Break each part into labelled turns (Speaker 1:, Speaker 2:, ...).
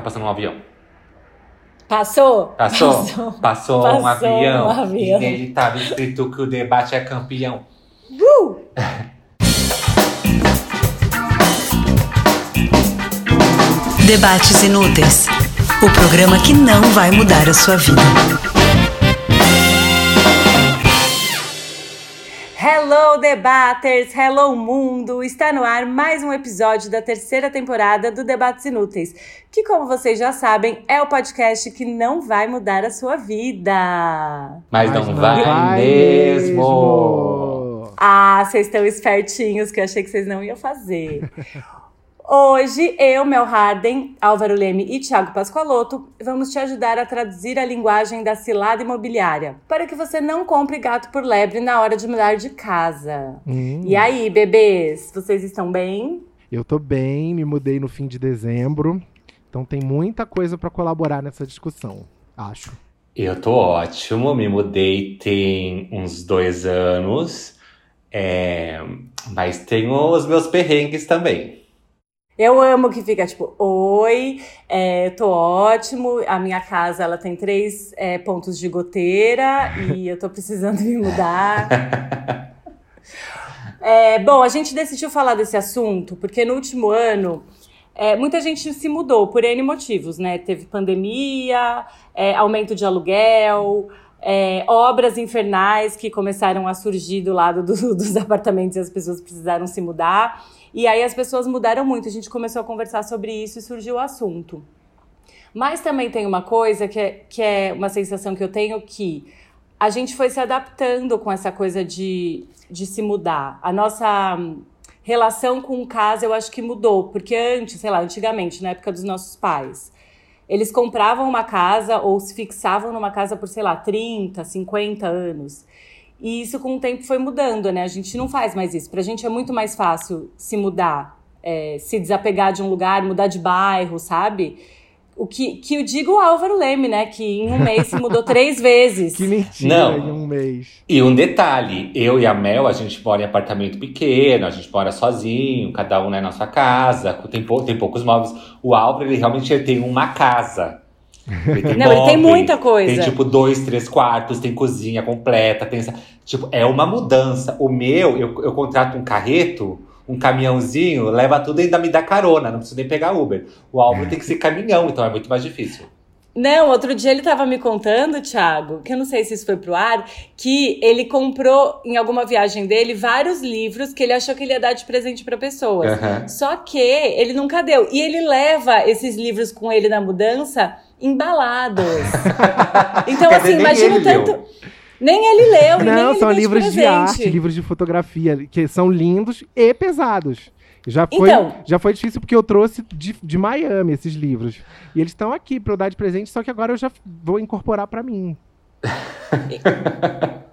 Speaker 1: Tá passando um avião.
Speaker 2: Passou?
Speaker 1: Passou? Passou, Passou, um, avião, um avião. E nele tava escrito que o debate é campeão. Uh!
Speaker 3: Debates Inúteis o programa que não vai mudar a sua vida.
Speaker 2: Hello, debaters! Hello, mundo! Está no ar mais um episódio da terceira temporada do Debates Inúteis, que, como vocês já sabem, é o podcast que não vai mudar a sua vida.
Speaker 1: Mas, Mas não, não, vai, vai mesmo. mesmo!
Speaker 2: Ah, vocês estão espertinhos que eu achei que vocês não iam fazer. Hoje, eu, Mel Harden, Álvaro Leme e Thiago Pascoaloto vamos te ajudar a traduzir a linguagem da cilada imobiliária para que você não compre gato por lebre na hora de mudar de casa. Hum. E aí, bebês, vocês estão bem?
Speaker 4: Eu tô bem, me mudei no fim de dezembro, então tem muita coisa para colaborar nessa discussão, acho.
Speaker 1: Eu tô ótimo, me mudei tem uns dois anos, é... mas tenho os meus perrengues também.
Speaker 2: Eu amo que fica tipo, oi, é, tô ótimo. A minha casa ela tem três é, pontos de goteira e eu tô precisando me mudar. é, bom, a gente decidiu falar desse assunto porque no último ano é, muita gente se mudou por N motivos, né? Teve pandemia, é, aumento de aluguel. É, obras infernais que começaram a surgir do lado do, dos apartamentos e as pessoas precisaram se mudar. E aí as pessoas mudaram muito, a gente começou a conversar sobre isso e surgiu o assunto. Mas também tem uma coisa que é, que é uma sensação que eu tenho que a gente foi se adaptando com essa coisa de, de se mudar. A nossa relação com casa eu acho que mudou, porque antes, sei lá, antigamente, na época dos nossos pais, eles compravam uma casa ou se fixavam numa casa por, sei lá, 30, 50 anos. E isso com o tempo foi mudando, né? A gente não faz mais isso. Pra gente é muito mais fácil se mudar, é, se desapegar de um lugar, mudar de bairro, sabe? O que, que eu digo o Álvaro Leme, né? Que em um mês se mudou três vezes.
Speaker 4: Que mentira, não. em um mês.
Speaker 1: E um detalhe, eu e a Mel, a gente mora em apartamento pequeno, a gente mora sozinho, cada um né, na sua casa, tem, pou, tem poucos móveis. O Álvaro, ele realmente tem uma casa.
Speaker 2: Ele tem não, móvel, ele tem muita coisa.
Speaker 1: Tem tipo dois, três quartos, tem cozinha completa, tem Tipo, é uma mudança. O meu, eu, eu contrato um carreto, um caminhãozinho, leva tudo e ainda me dá carona, não preciso nem pegar Uber. O álbum tem que ser caminhão, então é muito mais difícil.
Speaker 2: Não, outro dia ele tava me contando, Thiago, que eu não sei se isso foi pro ar, que ele comprou em alguma viagem dele vários livros que ele achou que ele ia dar de presente para pessoas. Uhum. Só que ele nunca deu. E ele leva esses livros com ele na mudança embalados. então, assim, imagina tanto. Leu. Nem ele leu,
Speaker 4: Não,
Speaker 2: nem
Speaker 4: são
Speaker 2: ele
Speaker 4: livros
Speaker 2: de,
Speaker 4: de arte, livros de fotografia, que são lindos e pesados. Já foi, então, já foi difícil porque eu trouxe de, de Miami esses livros. E eles estão aqui para eu dar de presente, só que agora eu já vou incorporar para mim.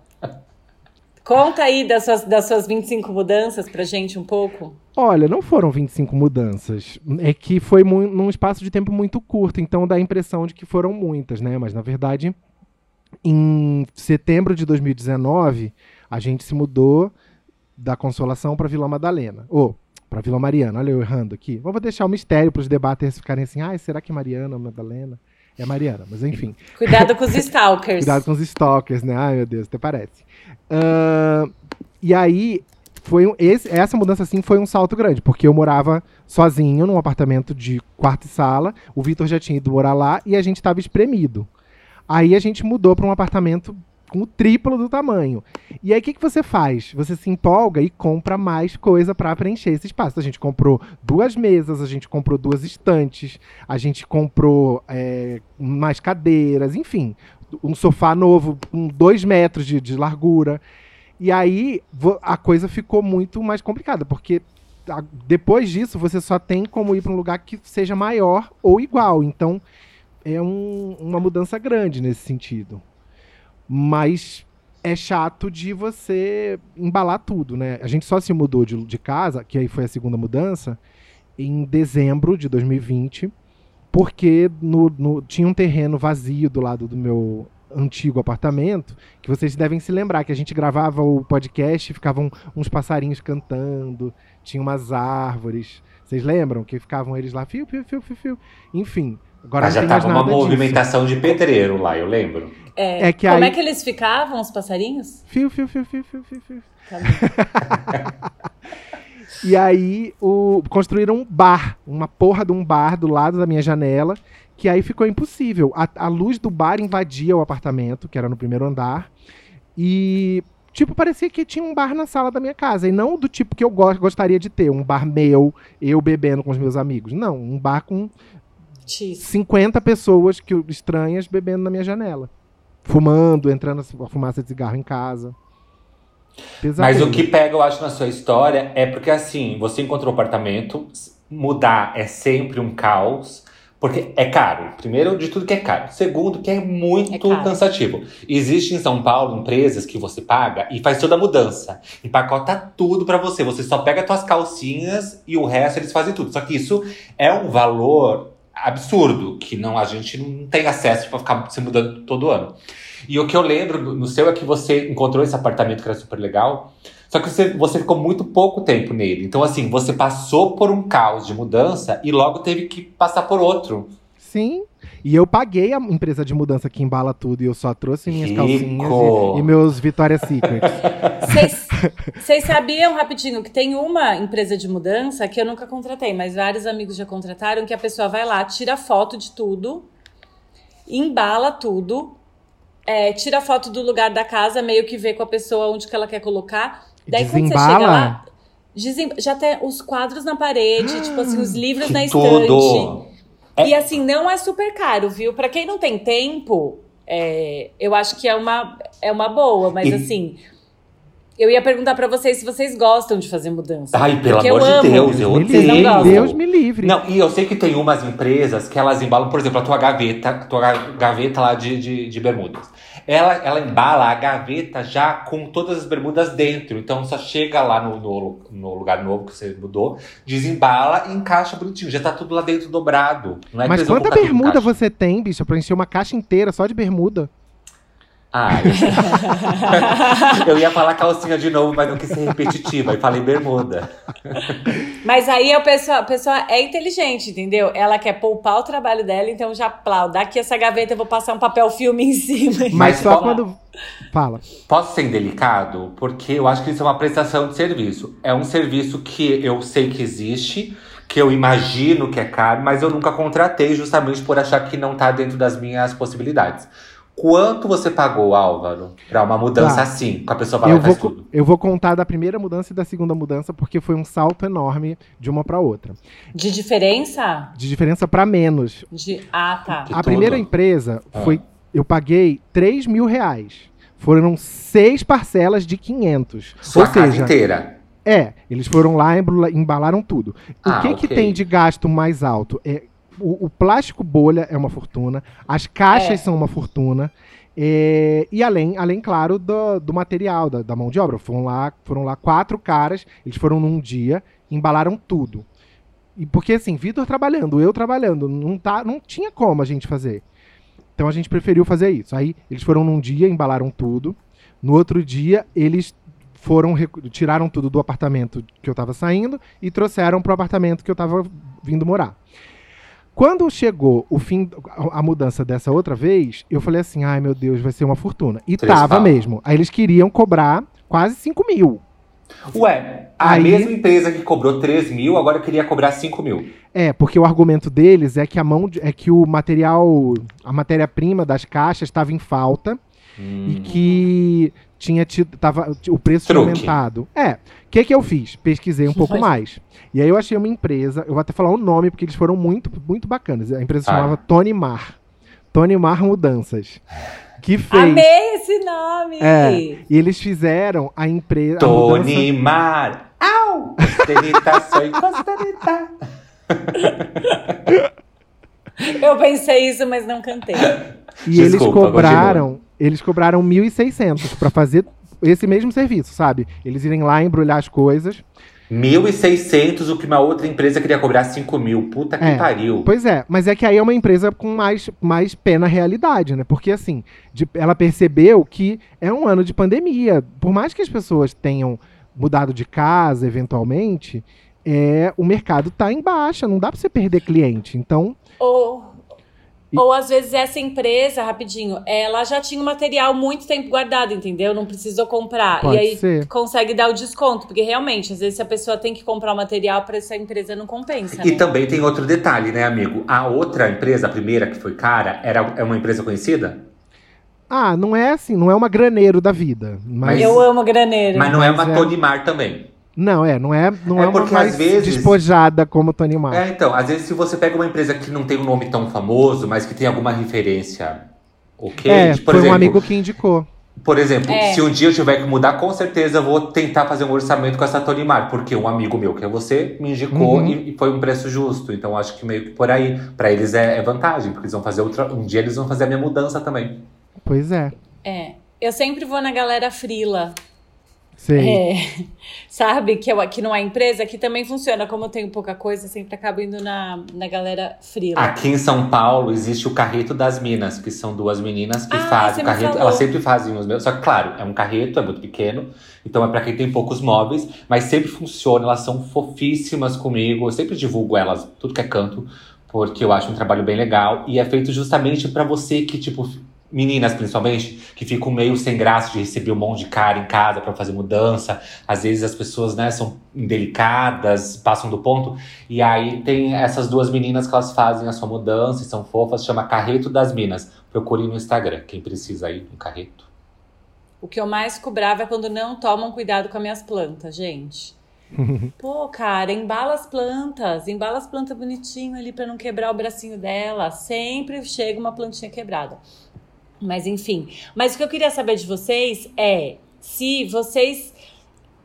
Speaker 2: Conta aí das suas, das suas 25 mudanças pra gente um pouco.
Speaker 4: Olha, não foram 25 mudanças. É que foi num espaço de tempo muito curto, então dá a impressão de que foram muitas, né? Mas na verdade, em setembro de 2019, a gente se mudou da Consolação para Vila Madalena. Ou, oh, para Vila Mariana. Olha eu errando aqui. Vamos deixar o mistério para os debaters ficarem assim: ah, será que Mariana ou Madalena? É Mariana, mas enfim.
Speaker 2: Cuidado com os stalkers.
Speaker 4: Cuidado com os stalkers, né? Ai, meu Deus, até parece. Uh, e aí, foi um, esse, essa mudança assim foi um salto grande, porque eu morava sozinho num apartamento de quarto e sala, o Vitor já tinha ido morar lá e a gente estava espremido. Aí a gente mudou para um apartamento com o triplo do tamanho. E aí o que, que você faz? Você se empolga e compra mais coisa para preencher esse espaço. A gente comprou duas mesas, a gente comprou duas estantes, a gente comprou é, mais cadeiras, enfim, um sofá novo com dois metros de, de largura. E aí a coisa ficou muito mais complicada, porque depois disso você só tem como ir para um lugar que seja maior ou igual. Então é um, uma mudança grande nesse sentido. Mas é chato de você embalar tudo, né? A gente só se mudou de, de casa, que aí foi a segunda mudança, em dezembro de 2020 porque no, no, tinha um terreno vazio do lado do meu antigo apartamento, que vocês devem se lembrar que a gente gravava o podcast e ficavam uns passarinhos cantando, tinha umas árvores. Vocês lembram que ficavam eles lá, fio, fio, fio, fio, fio. Enfim, Agora
Speaker 1: Mas já tava uma
Speaker 4: nada disso.
Speaker 1: movimentação de pedreiro lá, eu lembro.
Speaker 2: É,
Speaker 4: É que
Speaker 2: Como
Speaker 4: aí-
Speaker 2: é que eles ficavam, os passarinhos?
Speaker 4: Fio, fio, fio, fio, fio, fio, fio.
Speaker 2: Tá.
Speaker 4: E aí o, construíram um bar, uma porra de um bar do lado da minha janela, que aí ficou impossível. A, a luz do bar invadia o apartamento, que era no primeiro andar, e tipo parecia que tinha um bar na sala da minha casa, e não do tipo que eu go- gostaria de ter, um bar meu, eu bebendo com os meus amigos. Não, um bar com
Speaker 2: X.
Speaker 4: 50 pessoas que, estranhas bebendo na minha janela. Fumando, entrando a fumaça de cigarro em casa.
Speaker 1: Mas
Speaker 4: Pesadelo.
Speaker 1: o que pega, eu acho, na sua história é porque, assim, você encontrou um apartamento, mudar é sempre um caos, porque é caro. Primeiro, de tudo que é caro. Segundo, que é muito
Speaker 2: É
Speaker 1: cansativo. Existe em São Paulo empresas que você paga e faz toda a mudança. Empacota tudo pra você. Você só pega suas calcinhas e o resto eles fazem tudo. Só que isso é um valor absurdo, que não a gente não tem acesso pra ficar se mudando todo ano. E o que eu lembro no seu é que você encontrou esse apartamento que era super legal, só que você, você ficou muito pouco tempo nele. Então, assim, você passou por um caos de mudança e logo teve que passar por outro.
Speaker 4: Sim. E eu paguei a empresa de mudança que embala tudo e eu só trouxe minhas
Speaker 1: Rico.
Speaker 4: calcinhas e, e meus Victoria's Secrets.
Speaker 2: Vocês- sabiam, rapidinho, que tem uma empresa de mudança que eu nunca contratei, mas vários amigos já contrataram, que a pessoa vai lá, tira foto de tudo, embala tudo, é, tira foto do lugar da casa, meio que vê com a pessoa onde que ela quer colocar. Daí quando você
Speaker 4: Desembala?
Speaker 2: chega lá, desem- já tem os quadros na parede, tipo assim, os livros
Speaker 1: Que
Speaker 2: na estante.
Speaker 1: tudo!
Speaker 2: E assim, não é super caro, viu? Pra quem não tem tempo, é, eu acho que é uma, é uma boa, mas
Speaker 1: E-
Speaker 2: assim. Eu ia perguntar pra vocês se vocês gostam de fazer mudança.
Speaker 1: Ai, pelo amor de
Speaker 2: amo.
Speaker 1: Deus, eu odeio.
Speaker 4: Deus me livre.
Speaker 1: Não, e eu sei que tem umas empresas que elas embalam, por exemplo, a tua gaveta, a tua ga- gaveta lá de, de, de bermudas. Ela, ela embala a gaveta já com todas as bermudas dentro. Então só chega lá no, no, no lugar novo que você mudou, desembala e encaixa bonitinho. Já tá tudo lá dentro dobrado. Não é
Speaker 4: Mas quanta bermuda você tem, bicho, pra encher uma caixa inteira só de bermuda?
Speaker 1: Ah, eu... ia falar calcinha de novo, mas não quis ser repetitiva. E falei bermuda.
Speaker 2: Mas aí a pessoa, a pessoa é inteligente, entendeu? Ela quer poupar o trabalho dela, então já plau, daqui essa gaveta eu vou passar um papel filme em cima.
Speaker 4: Mas, só
Speaker 1: qual-
Speaker 4: quando. Fala.
Speaker 1: Posso ser indelicado? Porque eu acho que isso é uma prestação de serviço. É um serviço que eu sei que existe, que eu imagino que é caro, mas eu nunca contratei justamente por achar que não tá dentro das minhas possibilidades. Quanto você pagou, Álvaro, pra uma mudança
Speaker 4: Tá.
Speaker 1: assim? Com a pessoa vai lá
Speaker 4: Eu vou,
Speaker 1: tudo.
Speaker 4: eu vou contar da primeira mudança e da segunda mudança, porque foi um salto enorme de uma pra outra.
Speaker 2: De diferença?
Speaker 4: De diferença pra menos.
Speaker 2: De. Ah, tá.
Speaker 1: De
Speaker 4: a
Speaker 1: tudo.
Speaker 4: primeira empresa
Speaker 1: Ah.
Speaker 4: foi. Eu paguei 3 mil reais. Foram seis parcelas de 500.
Speaker 1: Sua
Speaker 4: Ou
Speaker 1: casa
Speaker 4: seja,
Speaker 1: inteira.
Speaker 4: É, eles foram lá e embala- embalaram tudo. O
Speaker 1: Ah,
Speaker 4: que, que
Speaker 1: ok.
Speaker 4: tem de gasto mais alto? É, o, o plástico bolha é uma fortuna, as caixas
Speaker 2: É.
Speaker 4: são uma fortuna. é, e além, além, claro, do, do material, da, da mão de obra. Foram lá, foram lá quatro caras, eles foram num dia, embalaram tudo. E porque assim, Vitor trabalhando, eu trabalhando, não, tá, não tinha como a gente fazer. Então a gente preferiu fazer isso. Aí eles foram num dia, embalaram tudo. No outro dia, eles foram tiraram tudo do apartamento que eu tava saindo e trouxeram pro apartamento que eu tava vindo morar. Quando chegou o fim, a mudança dessa outra vez, eu falei assim, ai meu Deus, vai ser uma fortuna. E
Speaker 1: Três
Speaker 4: tava
Speaker 1: falas.
Speaker 4: mesmo. Aí eles queriam cobrar quase 5 mil.
Speaker 1: Ué, a
Speaker 4: Aí-
Speaker 1: mesma empresa que cobrou 3 mil, agora queria cobrar 5 mil.
Speaker 4: É, porque o argumento deles é que a mão de- é que o material, a matéria-prima das caixas estava em falta
Speaker 1: Hum.
Speaker 4: e que tinha tido, tava, o preço tinha
Speaker 1: Truque.
Speaker 4: aumentado. É, que que eu fiz? Pesquisei um pouco mais. E aí eu achei uma empresa, eu vou até falar o nome porque eles foram muito, muito bacanas. A empresa se
Speaker 1: Ah.
Speaker 4: chamava Tony Mar. Tony Mar Mudanças. Que fez.
Speaker 2: Amei esse nome!
Speaker 4: É. E eles fizeram a empresa. a mudança-
Speaker 1: Tony Mar. Au! Costanita, soy costanita.
Speaker 2: Eu pensei isso, mas não cantei.
Speaker 4: E eles
Speaker 1: Desculpa,
Speaker 4: cobraram, eles cobraram 1.600 pra fazer esse mesmo serviço, sabe? Eles irem lá embrulhar as coisas.
Speaker 1: 1.600, o que uma outra empresa queria cobrar 5 mil. Puta que
Speaker 4: É.
Speaker 1: pariu.
Speaker 4: Pois é, mas é que aí é uma empresa com mais, mais pé na realidade, né? Porque assim, de- ela percebeu que é um ano de pandemia. Por mais que as pessoas tenham mudado de casa, eventualmente, é, o mercado tá em baixa, não dá pra você perder cliente. Então,
Speaker 2: Ô, Ou às vezes essa empresa, rapidinho, ela já tinha o material muito tempo guardado, entendeu? Não precisou comprar.
Speaker 4: Pode
Speaker 2: e aí
Speaker 4: ser.
Speaker 2: consegue dar o desconto. Porque realmente, às vezes, se a pessoa tem que comprar o material para essa empresa, não compensa.
Speaker 1: E
Speaker 2: né?
Speaker 1: também tem outro detalhe, né, amigo? A outra empresa, a primeira que foi cara, era, é uma empresa conhecida?
Speaker 4: Ah, não é assim, não é uma graneiro da vida. Mas,
Speaker 2: Eu amo graneiro.
Speaker 1: Mas não é uma
Speaker 4: Mas é-
Speaker 1: Tony Mar também.
Speaker 4: Não, é, não é, não
Speaker 1: É
Speaker 4: é, uma
Speaker 1: porque,
Speaker 4: mais
Speaker 1: às vezes-
Speaker 4: despojada como Tony Mark.
Speaker 1: É, então, às vezes se você pega uma empresa que não tem um nome tão famoso, mas que tem alguma referência, ok?
Speaker 4: É,
Speaker 1: Por
Speaker 4: foi
Speaker 1: exemplo,
Speaker 4: um amigo que indicou.
Speaker 1: Por exemplo,
Speaker 2: É.
Speaker 1: se um dia eu tiver que mudar, com certeza eu vou tentar fazer um orçamento com essa Tony Mar, porque um amigo meu, que é você, me indicou
Speaker 4: Uhum.
Speaker 1: e, e foi um preço justo. Então acho que meio que por aí, pra eles é, é vantagem, porque eles vão fazer outra. Um dia eles vão fazer a minha mudança também.
Speaker 4: Pois é.
Speaker 2: É. Eu sempre vou na galera frila. É, sabe? Que, eu, que não é empresa, que também funciona. Como eu tenho pouca coisa, sempre acabo indo na, na galera frila.
Speaker 1: Aqui em São Paulo existe o Carreto das Minas, que são duas meninas que
Speaker 2: Ah,
Speaker 1: fazem o carreto. Elas sempre fazem os meus. Só que, claro, é um carreto, é muito pequeno. Então é pra quem tem poucos móveis, mas sempre funciona. Elas são fofíssimas comigo. Eu sempre divulgo elas, tudo que é canto, porque eu acho um trabalho bem legal. E é feito justamente pra você que, tipo, meninas principalmente, que ficam meio sem graça de receber um monte de cara em casa pra fazer mudança. Às vezes as pessoas, né, são indelicadas, passam do ponto. E aí tem essas duas meninas que elas fazem a sua mudança e são fofas, chama Carreto das Minas. Procure no Instagram, quem precisa aí, um carreto.
Speaker 2: O que eu mais cobrava é quando não tomam cuidado com as minhas plantas, gente. Pô, cara, embala as plantas, embala as plantas bonitinho ali pra não quebrar o bracinho dela. Sempre chega uma plantinha quebrada. Mas enfim. Mas o que eu queria saber de vocês é se vocês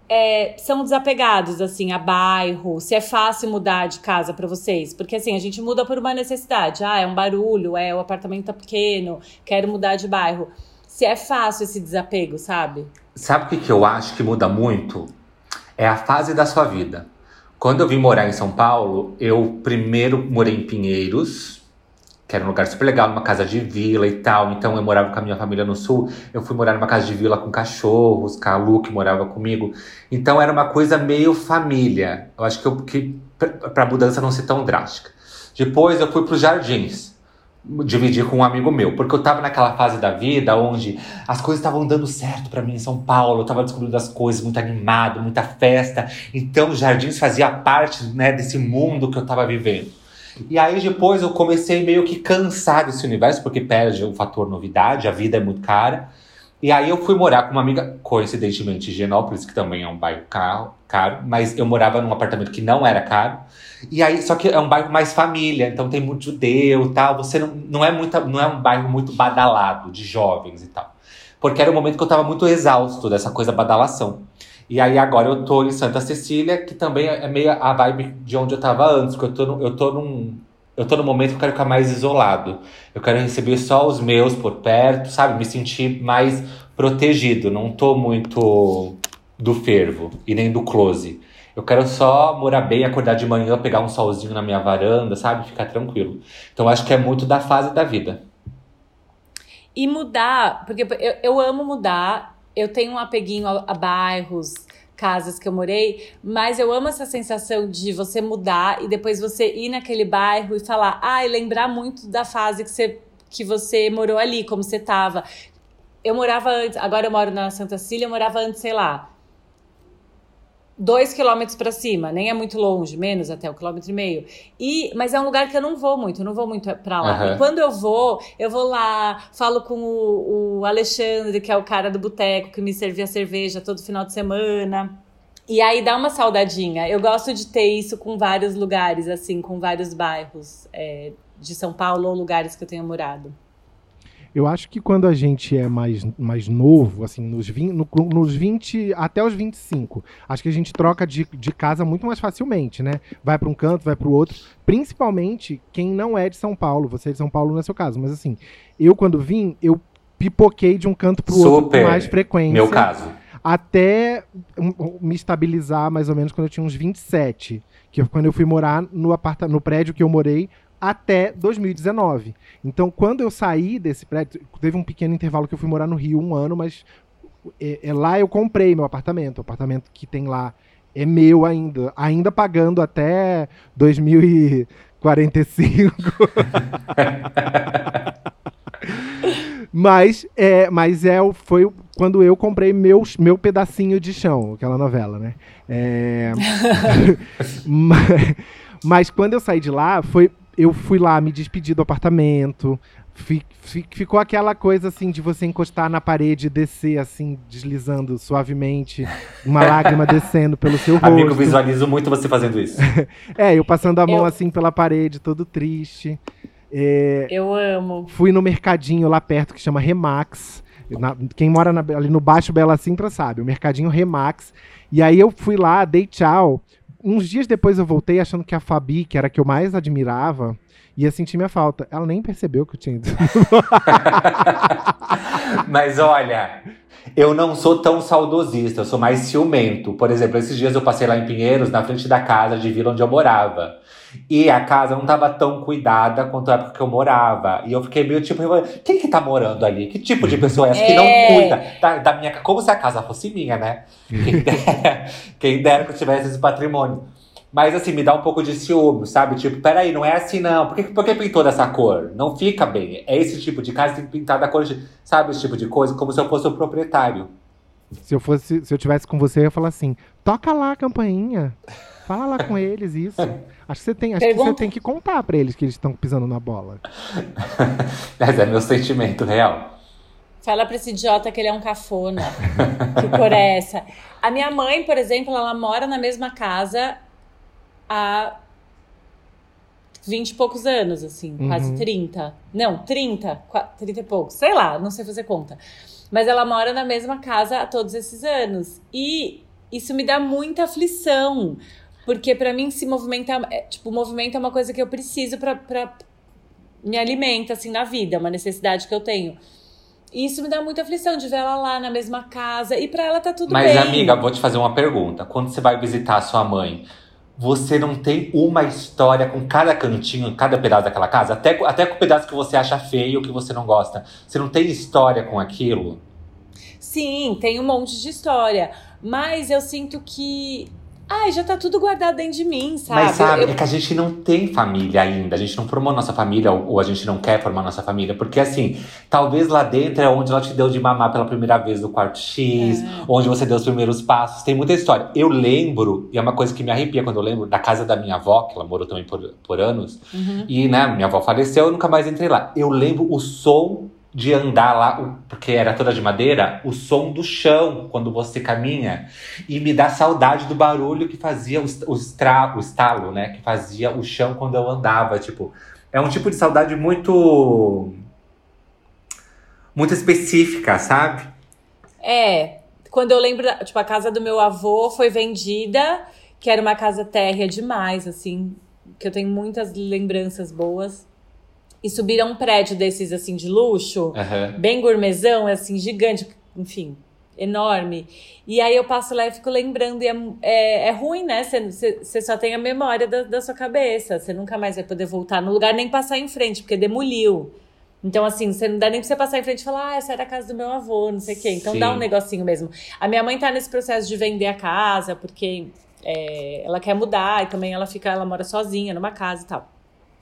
Speaker 2: é, são desapegados assim a bairro, se é fácil mudar de casa pra vocês, porque assim a gente muda por uma necessidade. Ah, é um barulho, é o apartamento tá pequeno, quero mudar de bairro. Se é fácil esse desapego, sabe?
Speaker 1: Sabe o que, que eu acho que muda muito? É a fase da sua vida. Quando eu vim morar em São Paulo, eu primeiro morei em Pinheiros, que era um lugar super legal, numa casa de vila e tal. Então eu morava com a minha família no sul. Eu fui morar numa casa de vila com cachorros, com a Lu que morava comigo. Então era uma coisa meio família. Eu acho que, eu, que pra, mudança não ser tão drástica. Depois eu fui pros jardins. Dividir com um amigo meu, porque eu tava naquela fase da vida onde as coisas estavam dando certo pra mim em São Paulo, eu tava descobrindo as coisas, muito animado, muita festa. Então, os jardins fazia parte né, desse mundo que eu tava vivendo. E aí depois eu comecei meio que cansar desse universo, porque perde o fator novidade, a vida é muito cara. E aí eu fui morar com uma amiga, coincidentemente, em Genópolis, que também é um bairro caro, caro, mas eu morava num apartamento que não era caro. E aí, só que é um bairro mais família, então tem muito judeu e tal. Você não, não é muita, não é um bairro muito badalado de jovens e tal. Porque era um momento que eu tava muito exausto dessa coisa badalação. E aí agora eu tô em Santa Cecília, que também é meio a vibe de onde eu tava antes, porque eu tô, no- eu tô num. Eu tô num momento que eu quero ficar mais isolado. Eu quero receber só os meus por perto, sabe? Me sentir mais protegido. Não tô muito do fervo e nem do close. Eu quero só morar bem, acordar de manhã, pegar um solzinho na minha varanda, sabe? Ficar tranquilo. Então acho que é muito da fase da vida.
Speaker 2: E mudar, porque eu, eu amo mudar, eu tenho um apeguinho a, a bairros, casas que eu morei, mas eu amo essa sensação de você mudar e depois você ir naquele bairro e falar, ah, e lembrar muito da fase que você, que você morou ali, como você tava. Eu morava antes, agora eu moro na Santa Cília, eu morava antes, sei lá, dois quilômetros para cima, nem é muito longe, menos até um quilômetro e meio. E, mas é um lugar que eu não vou muito, eu não vou muito para lá.
Speaker 1: Aham.
Speaker 2: E quando eu vou, eu vou lá, falo com o, o Alexandre, que é o cara do boteco que me servia cerveja todo final de semana. E aí dá uma saudadinha. Eu gosto de ter isso com vários lugares, assim, com vários bairros é, de São Paulo ou lugares que eu tenha morado.
Speaker 4: Eu acho que quando a gente é mais, mais novo, assim, nos 20, no- nos 20 até os 25, acho que a gente troca de, de casa muito mais facilmente, né? Vai para um canto, vai para o outro. Principalmente quem não é de São Paulo. Você é de São Paulo não é seu caso, mas assim, eu quando vim, eu pipoquei de um canto para o outro com mais frequência.
Speaker 1: Meu caso.
Speaker 4: até me estabilizar mais ou menos quando eu tinha uns 27. Que foi quando eu fui morar no, aparta no prédio que eu morei até 2019. Então, quando eu saí desse prédio, teve um pequeno intervalo que eu fui morar no Rio um ano, mas é, é lá eu comprei meu apartamento. O apartamento que tem lá é meu ainda, ainda pagando até 2045. Mas, é, mas é, foi quando eu comprei meu, meu pedacinho de chão, aquela novela, né? É, mas, mas quando eu saí de lá, foi, eu fui lá me despedir do apartamento. Fi- fi- ficou aquela coisa assim de você encostar na parede e descer assim, deslizando suavemente, uma lágrima descendo pelo seu rosto.
Speaker 1: Amigo, visualizo muito você fazendo isso.
Speaker 4: É, eu passando a mão
Speaker 2: Eu-
Speaker 4: assim pela parede, todo triste. É,
Speaker 2: Eu amo.
Speaker 4: fui no mercadinho lá perto que chama Remax. Na- quem mora na- ali no Baixo Bela Sintra sabe, o mercadinho Remax. E aí eu fui lá, dei tchau. Uns dias depois eu voltei achando que a Fabi, que era a que eu mais admirava, ia sentir minha falta. Ela nem percebeu que eu tinha ido.
Speaker 1: Mas olha, eu não sou tão saudosista, eu sou mais ciumento. Por exemplo, esses dias eu passei lá em Pinheiros, na frente da casa de vila onde eu morava. E a casa não tava tão cuidada quanto a época que eu morava. E eu fiquei meio tipo, quem que tá morando ali? Que tipo de pessoa é essa que não
Speaker 2: É.
Speaker 1: cuida da, da minha casa? Como se a casa fosse minha, né? Quem dera, quem dera que eu tivesse esse patrimônio. Mas assim, me dá um pouco de ciúme, sabe? Tipo, peraí, não é assim não. Por que, por que pintou dessa cor? Não fica bem. É esse tipo de casa que tem que pintar da cor de. Sabe esse tipo de coisa? Como se eu fosse o proprietário.
Speaker 4: se eu fosse, se eu tivesse com você, eu ia falar assim: toca lá a campainha. Fala lá com eles isso. Acho que você tem, acho que você
Speaker 2: Pergunta-
Speaker 4: tem que contar pra eles que eles estão pisando na bola.
Speaker 1: Mas é meu sentimento real.
Speaker 2: Fala pra esse idiota que ele é um cafona. que cor é essa? A minha mãe, por exemplo, ela mora na mesma casa há 20 e poucos anos, assim, quase
Speaker 4: Uhum.
Speaker 2: 30. Não, 30, qua- 30 e poucos, sei lá, não sei fazer conta. Mas ela mora na mesma casa há todos esses anos. E isso me dá muita aflição. Porque pra mim se movimentar, é, tipo, o movimento é uma coisa que eu preciso pra, pra me alimenta assim na vida, é uma necessidade que eu tenho. E isso me dá muita aflição de ver ela lá na mesma casa e pra ela tá tudo
Speaker 1: Mas,
Speaker 2: bem.
Speaker 1: amiga, vou te fazer uma pergunta. Quando você vai visitar a sua mãe, você não tem uma história com cada cantinho, cada pedaço daquela casa? Até, com- até com o pedaço que você acha feio, que você não gosta. Você não tem história com aquilo?
Speaker 2: Sim, tem um monte de história, mas eu sinto que ai, já tá tudo guardado dentro de mim, sabe?
Speaker 1: Mas sabe,
Speaker 2: Eu-
Speaker 1: é que a gente não tem família ainda. A gente não formou nossa família, ou, ou a gente não quer formar nossa família. Porque assim, talvez lá dentro é onde ela te deu de mamar pela primeira vez no quarto X,
Speaker 2: É.
Speaker 1: onde você deu os primeiros passos. Tem muita história. Eu lembro, e é uma coisa que me arrepia quando eu lembro, da casa da minha avó, que ela morou também por, por anos.
Speaker 2: Uhum.
Speaker 1: E, né, minha avó faleceu, eu nunca mais entrei lá. Eu lembro o som de andar lá, porque era toda de madeira, o som do chão quando você caminha. E me dá saudade do barulho que fazia o, est- o, estra, o estalo, né? Que fazia o chão quando eu andava. Tipo, é um tipo de saudade muito. muito específica, sabe?
Speaker 2: É, quando eu lembro, tipo, a casa do meu avô foi vendida, que era uma casa térrea demais, assim, que eu tenho muitas lembranças boas. E subiram um prédio desses, assim, de luxo,
Speaker 1: Aham.
Speaker 2: bem gourmetzão, assim, gigante, enfim, enorme. E aí eu passo lá e fico lembrando, e é, é, é ruim, né? Você só tem a memória da, da sua cabeça, você nunca mais vai poder voltar no lugar nem passar em frente, porque demoliu. Então, assim, você não dá nem pra você passar em frente e falar, ah, essa era a casa do meu avô, não sei o quê. Então
Speaker 1: Sim.
Speaker 2: dá um negocinho mesmo. A minha mãe tá nesse processo de vender a casa, porque é, ela quer mudar e também ela fica, ela mora sozinha numa casa e tal.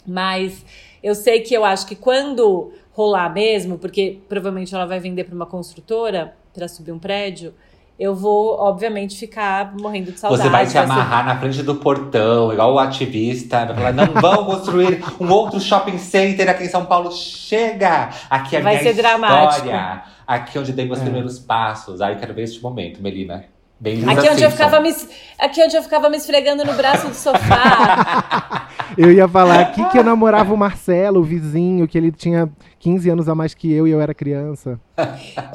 Speaker 2: Mas eu sei que eu acho que quando rolar mesmo, porque provavelmente ela vai vender para uma construtora para subir um prédio, eu vou, obviamente, ficar morrendo de saudade.
Speaker 1: Você vai se
Speaker 2: ser-
Speaker 1: amarrar na frente do portão, igual o ativista, vai falar: não vão construir um outro shopping center aqui em São Paulo. Chega! Aqui é a
Speaker 2: Vai
Speaker 1: minha
Speaker 2: ser dramático.
Speaker 1: história. Aqui é onde dei meus
Speaker 4: É.
Speaker 1: primeiros passos. Aí quero ver este momento, Melina. Bem
Speaker 2: Aqui onde, eu ficava me, aqui onde eu ficava me esfregando no braço do sofá.
Speaker 4: Eu ia falar aqui que eu namorava o Marcelo, o vizinho, que ele tinha 15 anos a mais que eu e eu era criança.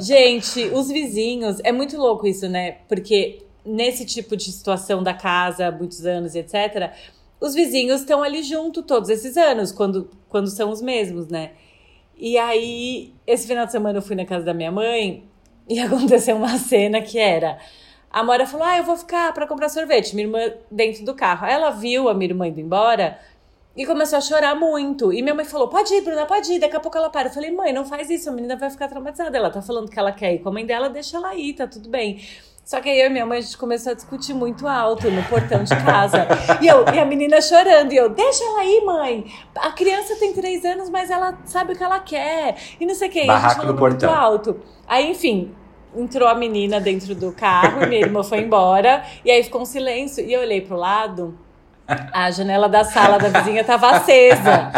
Speaker 2: Gente, os vizinhos, é muito louco isso, né? Porque nesse tipo de situação da casa, muitos anos e etc., os vizinhos estão ali junto todos esses anos, quando, quando são os mesmos, né? E aí, esse final de semana eu fui na casa da minha mãe e aconteceu uma cena que era. A Mora falou: Ah, eu vou ficar pra comprar sorvete. Minha irmã dentro do carro. Aí Ela viu a minha irmã indo embora e começou a chorar muito. E minha mãe falou: Pode ir, Bruna, pode ir. Daqui a pouco ela para. Eu falei: Mãe, não faz isso, a menina vai ficar traumatizada. Ela tá falando que ela quer ir com a mãe dela, deixa ela ir, tá tudo bem. Só que aí eu e minha mãe, a gente começou a discutir muito alto no portão de casa. e, eu, e a menina chorando. E eu, deixa ela aí, mãe. A criança tem três anos, mas ela sabe o que ela quer. E não sei o que. E a gente
Speaker 1: Barraco no
Speaker 2: muito
Speaker 1: portão.
Speaker 2: alto. Aí, enfim, entrou a menina dentro do carro e minha irmã foi embora. E aí ficou um silêncio. E eu olhei pro lado, a janela da sala da vizinha tava acesa.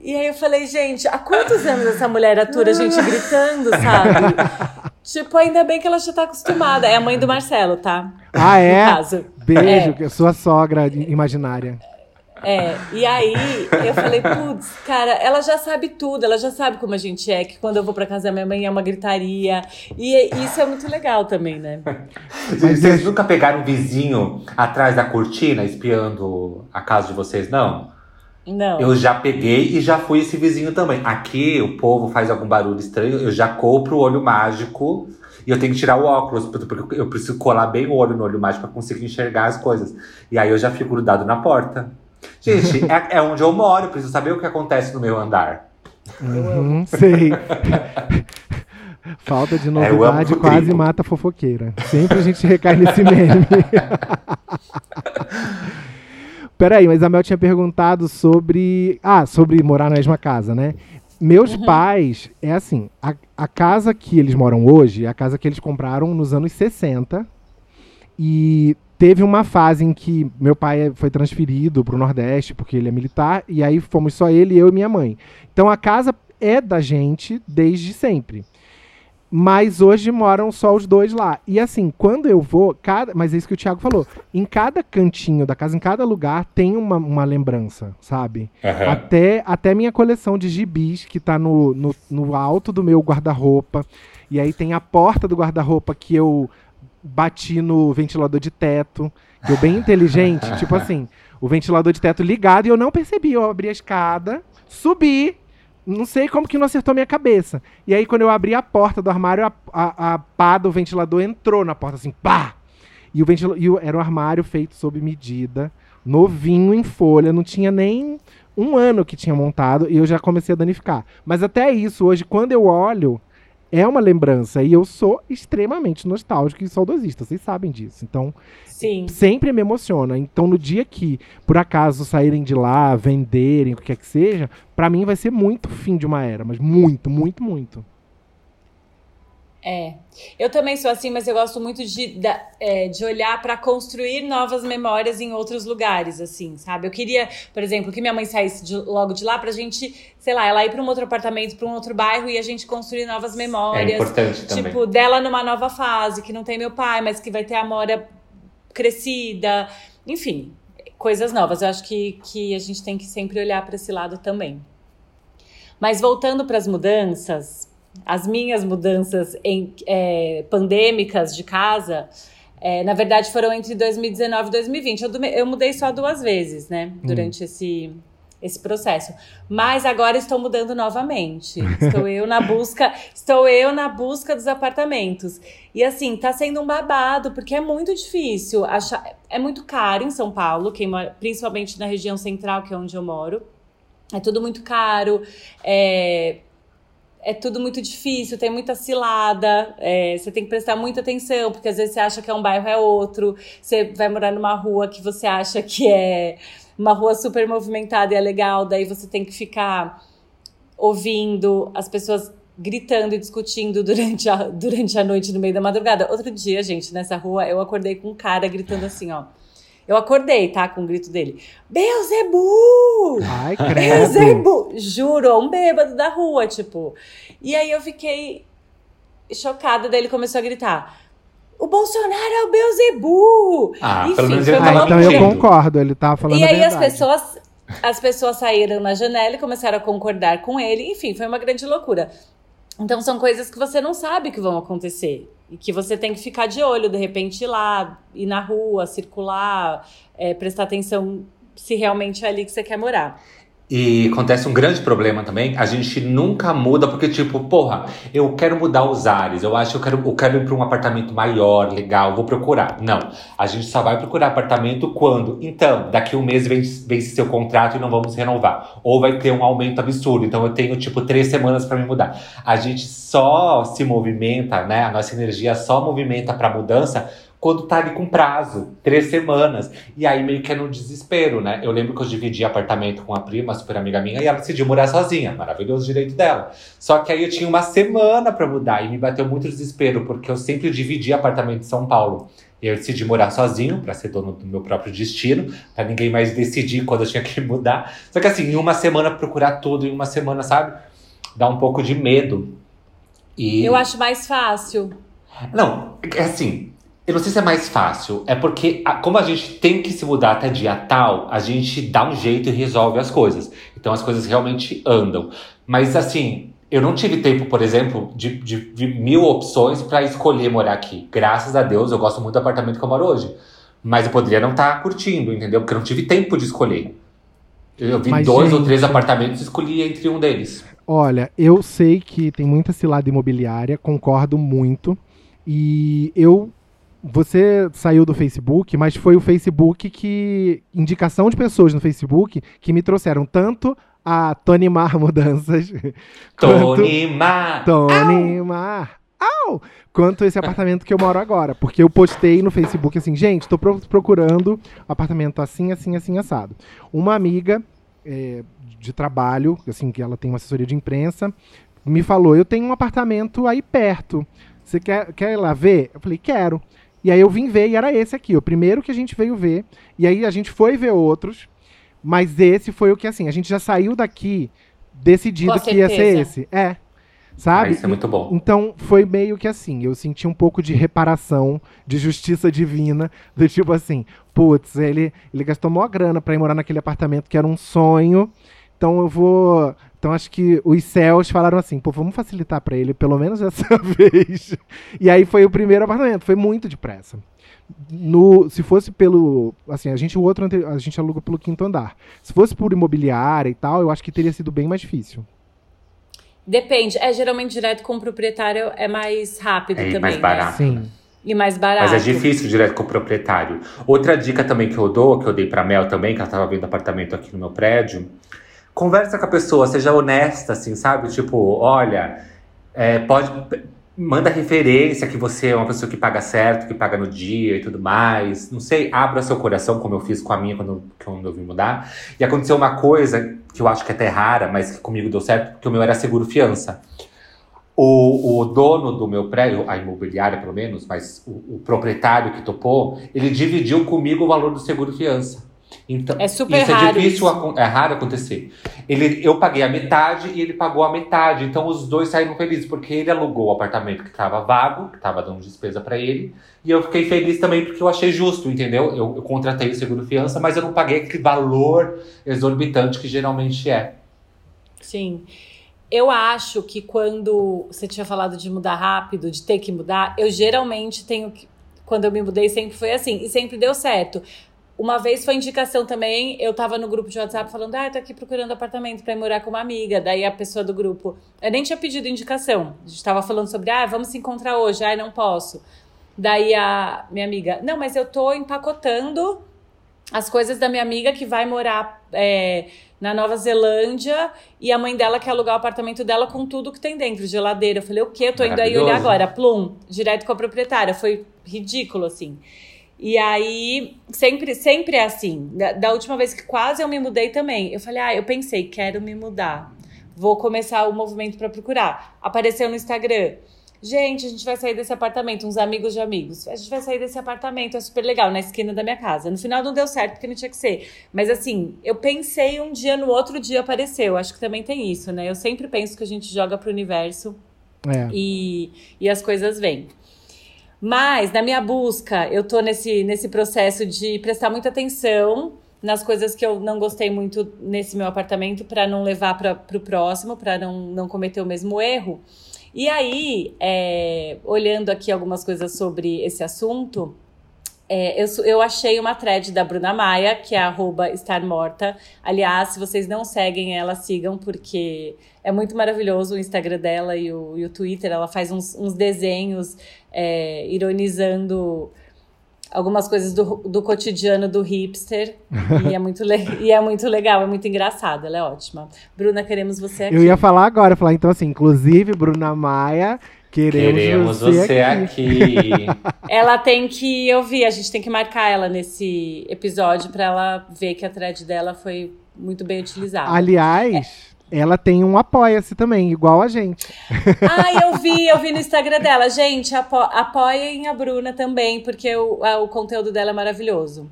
Speaker 2: E aí eu falei, gente, há quantos anos essa mulher atura a gente gritando, sabe? tipo, ainda bem que ela já tá acostumada. É a mãe do Marcelo, tá?
Speaker 4: Ah, é? Beijo, que sua sogra imaginária.
Speaker 2: É, e aí eu falei, putz, cara, ela já sabe tudo, ela já sabe como a gente é, que quando eu vou pra casa da minha mãe é uma gritaria. E isso é muito legal também, né?
Speaker 1: Vocês vocês nunca pegaram um vizinho atrás da cortina espiando a casa de vocês, não?
Speaker 2: Não.
Speaker 1: Eu já peguei e já fui esse vizinho também. Aqui o povo faz algum barulho estranho, eu já compro o olho mágico e eu tenho que tirar o óculos, porque eu preciso colar bem o olho no olho mágico pra conseguir enxergar as coisas. E aí eu já fico grudado na porta. Gente, é, é onde eu moro, eu preciso saber o que acontece no meu andar.
Speaker 4: Uhum, sei. Falta de
Speaker 1: É,
Speaker 4: novidade
Speaker 1: Rodrigo.
Speaker 4: quase mata a fofoqueira. Sempre a gente recai nesse meme. Peraí, mas a Mel tinha perguntado sobre. Ah, sobre morar na mesma casa, né? Meus pais, é assim, a, a casa que eles moram hoje é a casa que eles compraram nos anos 60. E teve uma fase em que meu pai foi transferido para o Nordeste, porque ele é militar, e aí fomos só ele, eu e minha mãe. Então a casa é da gente desde sempre. Mas hoje moram só os dois lá. E assim, quando eu vou, cada, mas é isso que o Thiago falou. Em cada cantinho da casa, em cada lugar, tem uma, uma lembrança, sabe? Até, até minha coleção de gibis, que tá no, no, no alto do meu guarda-roupa. E aí tem a porta do guarda-roupa que eu bati no ventilador de teto. Que eu bem inteligente, tipo assim, o ventilador de teto ligado e eu não percebi. Eu abri a escada, subi, não sei como que não acertou minha cabeça. E aí, quando eu abri a porta do armário, a, a, a pá do ventilador entrou na porta, assim, pá! E o ventilador o- era um armário feito sob medida, novinho em folha, não tinha nem um ano que tinha montado e eu já comecei a danificar. Mas até isso, hoje, quando eu olho, é uma lembrança e eu sou extremamente nostálgico e saudosista, vocês sabem disso. Então,
Speaker 2: Sim.
Speaker 4: sempre me emociona. Então, no dia que, por acaso, saírem de lá, venderem, o que quer que seja, pra mim vai ser muito fim de uma era, mas muito, muito, muito.
Speaker 2: É. Eu também sou assim, mas eu gosto muito de, da- é, de olhar para construir novas memórias em outros lugares, assim, sabe? Eu queria, por exemplo, que minha mãe saísse de- logo de lá pra gente, sei lá, ela ir pra um outro apartamento, pra um outro bairro e a gente construir novas
Speaker 1: É
Speaker 2: memórias.
Speaker 1: importante também.
Speaker 2: Tipo, dela numa nova fase, que não tem meu pai, mas que vai ter a Mora crescida. Enfim, coisas novas. Eu acho que, que a gente tem que sempre olhar para esse lado também. Mas voltando para as mudanças, as minhas mudanças em, é, pandêmicas de casa, é, na verdade foram entre 2019 e 2020. Eu, eu mudei só duas vezes, né? Durante esse, esse processo. Mas agora estou mudando novamente. Estou eu na busca, estou eu na busca dos apartamentos. E assim, tá sendo um babado, porque é muito difícil achar. É muito caro em São Paulo, quem mora, principalmente na região central, que é onde eu moro. É tudo muito caro. É, é tudo muito difícil, tem muita cilada, é, você tem que prestar muita atenção, porque às vezes você acha que é um bairro, é outro, você vai morar numa rua que você acha que é uma rua super movimentada e é legal, daí você tem que ficar ouvindo as pessoas gritando e discutindo durante a, durante a noite no meio da madrugada. Outro dia, gente, nessa rua, eu acordei com um cara gritando assim, ó. Eu acordei, tá? Com o grito dele. Beuzebu!
Speaker 4: Ai, credo.
Speaker 2: Beuzebu! Juro, um bêbado da rua, tipo. E aí eu fiquei chocada, daí ele começou a gritar. O Bolsonaro é o Beuzebu!
Speaker 1: Ah,
Speaker 2: Enfim,
Speaker 1: pelo menos
Speaker 2: foi
Speaker 1: ele
Speaker 4: Ah,
Speaker 1: tava
Speaker 4: então eu concordo, ele tá falando
Speaker 2: e
Speaker 4: a
Speaker 2: aí as pessoas, as pessoas saíram na janela e começaram a concordar com ele. Enfim, foi uma grande loucura. Então são coisas que você não sabe que vão acontecer. E que você tem que ficar de olho, de repente ir lá, ir na rua, circular, é, prestar atenção se realmente é ali que você quer morar.
Speaker 1: E acontece um grande problema também, a gente nunca muda, porque, tipo, porra, eu quero mudar os ares, eu acho que eu quero, eu quero ir para um apartamento maior, legal, vou procurar. Não, a gente só vai procurar apartamento quando? Então, daqui um mês vence, vence seu contrato e não vamos renovar. Ou vai ter um aumento absurdo, então eu tenho, tipo, três semanas para me mudar. A gente só se movimenta, né? A nossa energia só movimenta para mudança quando tá ali com prazo, três semanas. E aí meio que é no desespero, né? Eu lembro que eu dividi apartamento com uma prima, super amiga minha, e ela decidiu morar sozinha. Maravilhoso direito dela. Só que aí eu tinha uma semana para mudar e me bateu muito desespero, porque eu sempre dividi apartamento em São Paulo. E eu decidi morar sozinho, para ser dono do meu próprio destino, para ninguém mais decidir quando eu tinha que mudar. Só que assim, em uma semana procurar tudo, em uma semana, sabe? Dá um pouco de medo. E...
Speaker 2: Eu acho mais fácil.
Speaker 1: Não, é assim, eu não sei se é mais fácil. É porque, como a gente tem que se mudar até dia tal, a gente dá um jeito e resolve as coisas. Então as coisas realmente andam. Mas assim, eu não tive tempo, por exemplo, de, de, de mil opções para escolher morar aqui. Graças a Deus, eu gosto muito do apartamento que eu moro hoje. Mas eu poderia não estar tá curtindo, entendeu? Porque eu não tive tempo de escolher. Eu vi Mas, dois gente... ou três apartamentos e escolhi entre um deles.
Speaker 4: Olha, eu sei que tem muita cilada imobiliária, concordo muito. E eu você saiu do Facebook, mas foi o Facebook que. indicação de pessoas no Facebook que me trouxeram tanto a Tony Mar Mudanças.
Speaker 1: Tony Mar!
Speaker 4: Tony Au! Mar! Au! Quanto esse apartamento que eu moro agora. Porque eu postei no Facebook assim, gente, estou procurando apartamento assim, assim, assim, assado. Uma amiga é, de trabalho, assim, que ela tem uma assessoria de imprensa, me falou: eu tenho um apartamento aí perto. Você quer, quer ir lá ver? Eu falei, quero. E aí eu vim ver e era esse aqui, o primeiro que a gente veio ver. E aí a gente foi ver outros, mas esse foi o que, assim, a gente já saiu daqui decidido que ia ser esse. É. Sabe? Ah,
Speaker 1: isso é muito bom.
Speaker 4: Então foi meio que assim, eu senti um pouco de reparação, de justiça divina, do tipo assim, putz, ele, ele gastou maior grana pra ir morar naquele apartamento que era um sonho, então eu vou então acho que os céus falaram assim, pô, vamos facilitar para ele pelo menos essa vez. E aí foi o primeiro apartamento, foi muito depressa. No, se fosse pelo, assim, a gente o outro a gente alugou pelo quinto andar. Se fosse por imobiliária e tal, eu acho que teria sido bem mais difícil.
Speaker 2: Depende, é geralmente direto com o proprietário é mais rápido
Speaker 1: é,
Speaker 2: também.
Speaker 1: mais barato.
Speaker 2: Né? Sim. E mais barato.
Speaker 1: Mas é difícil direto com o proprietário. Outra dica também que eu dou, que eu dei para Mel também, que ela tava vendo apartamento aqui no meu prédio, conversa com a pessoa, seja honesta, assim, sabe? Tipo, olha, é, pode. Manda referência que você é uma pessoa que paga certo, que paga no dia e tudo mais. Não sei, abra seu coração, como eu fiz com a minha quando, quando eu vim mudar. E aconteceu uma coisa que eu acho que é até rara, mas que comigo deu certo, porque o meu era seguro fiança. O, o, dono do meu prédio, a imobiliária pelo menos, mas o, o, proprietário que topou, ele dividiu comigo o valor do seguro fiança. Então,
Speaker 2: é super
Speaker 1: isso
Speaker 2: raro.
Speaker 1: É difícil, isso. é raro acontecer. Ele, eu paguei a metade e ele pagou a metade. Então os dois saíram felizes, porque ele alugou o apartamento que estava vago, que estava dando despesa para ele. E eu fiquei feliz também porque eu achei justo, entendeu? Eu, eu contratei o seguro fiança, mas eu não paguei aquele valor exorbitante que geralmente é.
Speaker 2: Sim. Eu acho que quando você tinha falado de mudar rápido, de ter que mudar, eu geralmente tenho que. Quando eu me mudei, sempre foi assim. E sempre deu certo. Uma vez foi indicação também, eu tava no grupo de WhatsApp falando, ah, tô aqui procurando apartamento pra ir morar com uma amiga. Daí a pessoa do grupo, eu nem tinha pedido indicação. A gente tava falando sobre, ah, vamos se encontrar hoje, ah, não posso. Daí a minha amiga, não, mas eu tô empacotando as coisas da minha amiga que vai morar é, na Nova Zelândia e a mãe dela quer alugar o apartamento dela com tudo que tem dentro, geladeira. Eu falei, o quê? Eu tô indo aí olhar agora. Plum, direto com a proprietária. Foi ridículo, assim. E aí, sempre, sempre é assim. Da, da, última vez que quase eu me mudei também, eu falei, ah, eu pensei, quero me mudar. Vou começar o movimento para procurar. Apareceu no Instagram. Gente, a gente vai sair desse apartamento, uns amigos de amigos. A gente vai sair desse apartamento, é super legal, na esquina da minha casa. No final não deu certo, porque não tinha que ser. Mas assim, eu pensei um dia, no outro dia apareceu. Acho que também tem isso, né? Eu sempre penso que a gente joga pro universo é. e, e as coisas vêm. Mas na minha busca, eu tô nesse, nesse processo de prestar muita atenção nas coisas que eu não gostei muito nesse meu apartamento para não levar para o próximo, para não, não cometer o mesmo erro. E aí, é, olhando aqui algumas coisas sobre esse assunto, É, eu, eu achei uma thread da Bruna Maia, que é arroba estar morta. Aliás, se vocês não seguem ela, sigam, porque é muito maravilhoso o Instagram dela e o, e o Twitter. Ela faz uns, uns desenhos é, ironizando algumas coisas do, do cotidiano do hipster. e, é muito e é muito legal, é muito engraçado, ela é ótima. Bruna, queremos você aqui.
Speaker 4: Eu ia falar agora, falar então assim, inclusive, Bruna Maia, queremos,
Speaker 1: Queremos
Speaker 4: você,
Speaker 1: você
Speaker 4: aqui.
Speaker 1: aqui.
Speaker 2: Ela tem que ouvir, a gente tem que marcar ela nesse episódio pra ela ver que a thread dela foi muito bem utilizada.
Speaker 4: Aliás, ela tem um apoia-se também, igual a gente.
Speaker 2: Ah, eu vi, eu vi no Instagram dela. Gente, apo apoiem a Bruna também, porque o, a- o conteúdo dela é maravilhoso.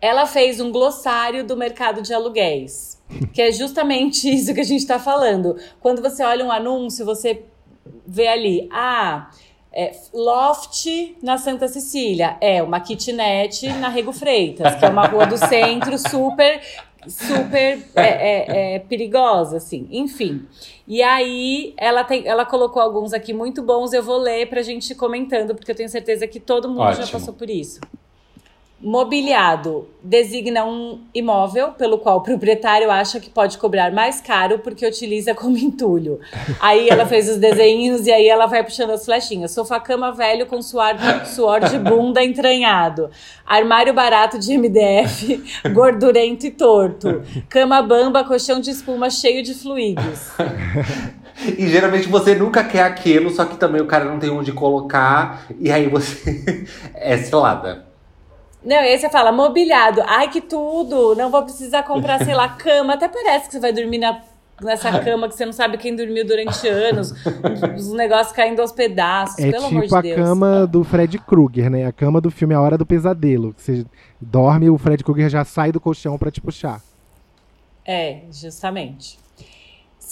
Speaker 2: Ela fez um glossário do mercado de aluguéis, que é justamente isso que a gente está falando. Quando você olha um anúncio, você vê ali, ah, é, loft na Santa Cecília, é uma kitnet na Rego Freitas, que é uma rua do centro super super é, é, é, perigosa, assim. Enfim. E aí, ela, tem, ela colocou alguns aqui muito bons. Eu vou ler pra gente ir comentando, porque eu tenho certeza que todo mundo já
Speaker 1: Ótimo.
Speaker 2: passou por isso. Mobiliado designa um imóvel pelo qual o proprietário acha que pode cobrar mais caro porque utiliza como entulho. Aí ela fez os desenhos e aí ela vai puxando as flechinhas. Sofá-cama velho com suor, suor de bunda entranhado. Armário barato de MDF, gordurento e torto. Cama bamba, colchão de espuma cheio de fluidos.
Speaker 1: E geralmente você nunca quer aquilo, só que também o cara não tem onde colocar, e aí você é selada.
Speaker 2: Não, e aí você fala, mobiliado. Ai, que tudo! Não vou precisar comprar, sei lá, cama. Até parece que você vai dormir na, nessa cama que você não sabe quem dormiu durante anos. Os negócios caindo aos pedaços,
Speaker 4: É
Speaker 2: pelo amor
Speaker 4: tipo
Speaker 2: de
Speaker 4: a
Speaker 2: Deus.
Speaker 4: cama do Fred Krueger, né? A cama do filme A Hora do Pesadelo. Você dorme o Fred Krueger já sai do colchão pra te puxar.
Speaker 2: É, justamente.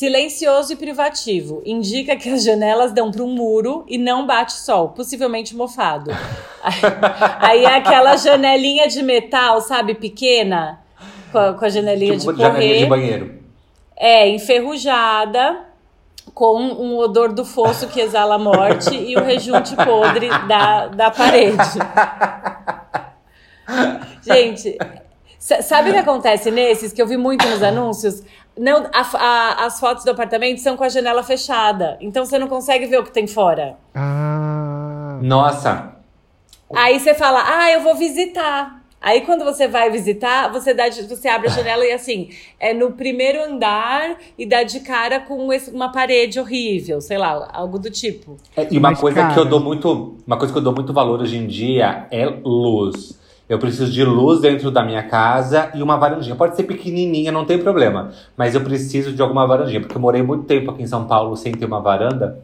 Speaker 2: Silencioso e privativo. Indica que as janelas dão para um muro e não bate sol, possivelmente mofado. Aí é aquela janelinha de metal, sabe, pequena, com a, com a janelinha
Speaker 1: Tipo,
Speaker 2: de correr.
Speaker 1: janelinha de banheiro.
Speaker 2: É, enferrujada, com um odor do fosso que exala a morte e o rejunte podre da, da parede. Gente, sabe o que acontece nesses, que eu vi muito nos anúncios? Não, a- a- as fotos do apartamento são com a janela fechada, então você não consegue ver o que tem fora.
Speaker 4: Ah.
Speaker 1: Nossa,
Speaker 2: Aí você fala, ah, eu vou visitar. Aí quando você vai visitar, você, dá de- você abre a janela e assim, é no primeiro andar e dá de cara com esse- uma parede horrível, sei lá, algo do tipo.
Speaker 1: É, E uma
Speaker 4: Mas,
Speaker 1: coisa que
Speaker 4: cara-
Speaker 1: eu dou muito, uma coisa que eu dou muito valor hoje em dia é luz. Eu preciso de luz dentro da minha casa e uma varandinha. Pode ser pequenininha, não tem problema. Mas eu preciso de alguma varandinha, porque eu morei muito tempo aqui em São Paulo sem ter uma varanda.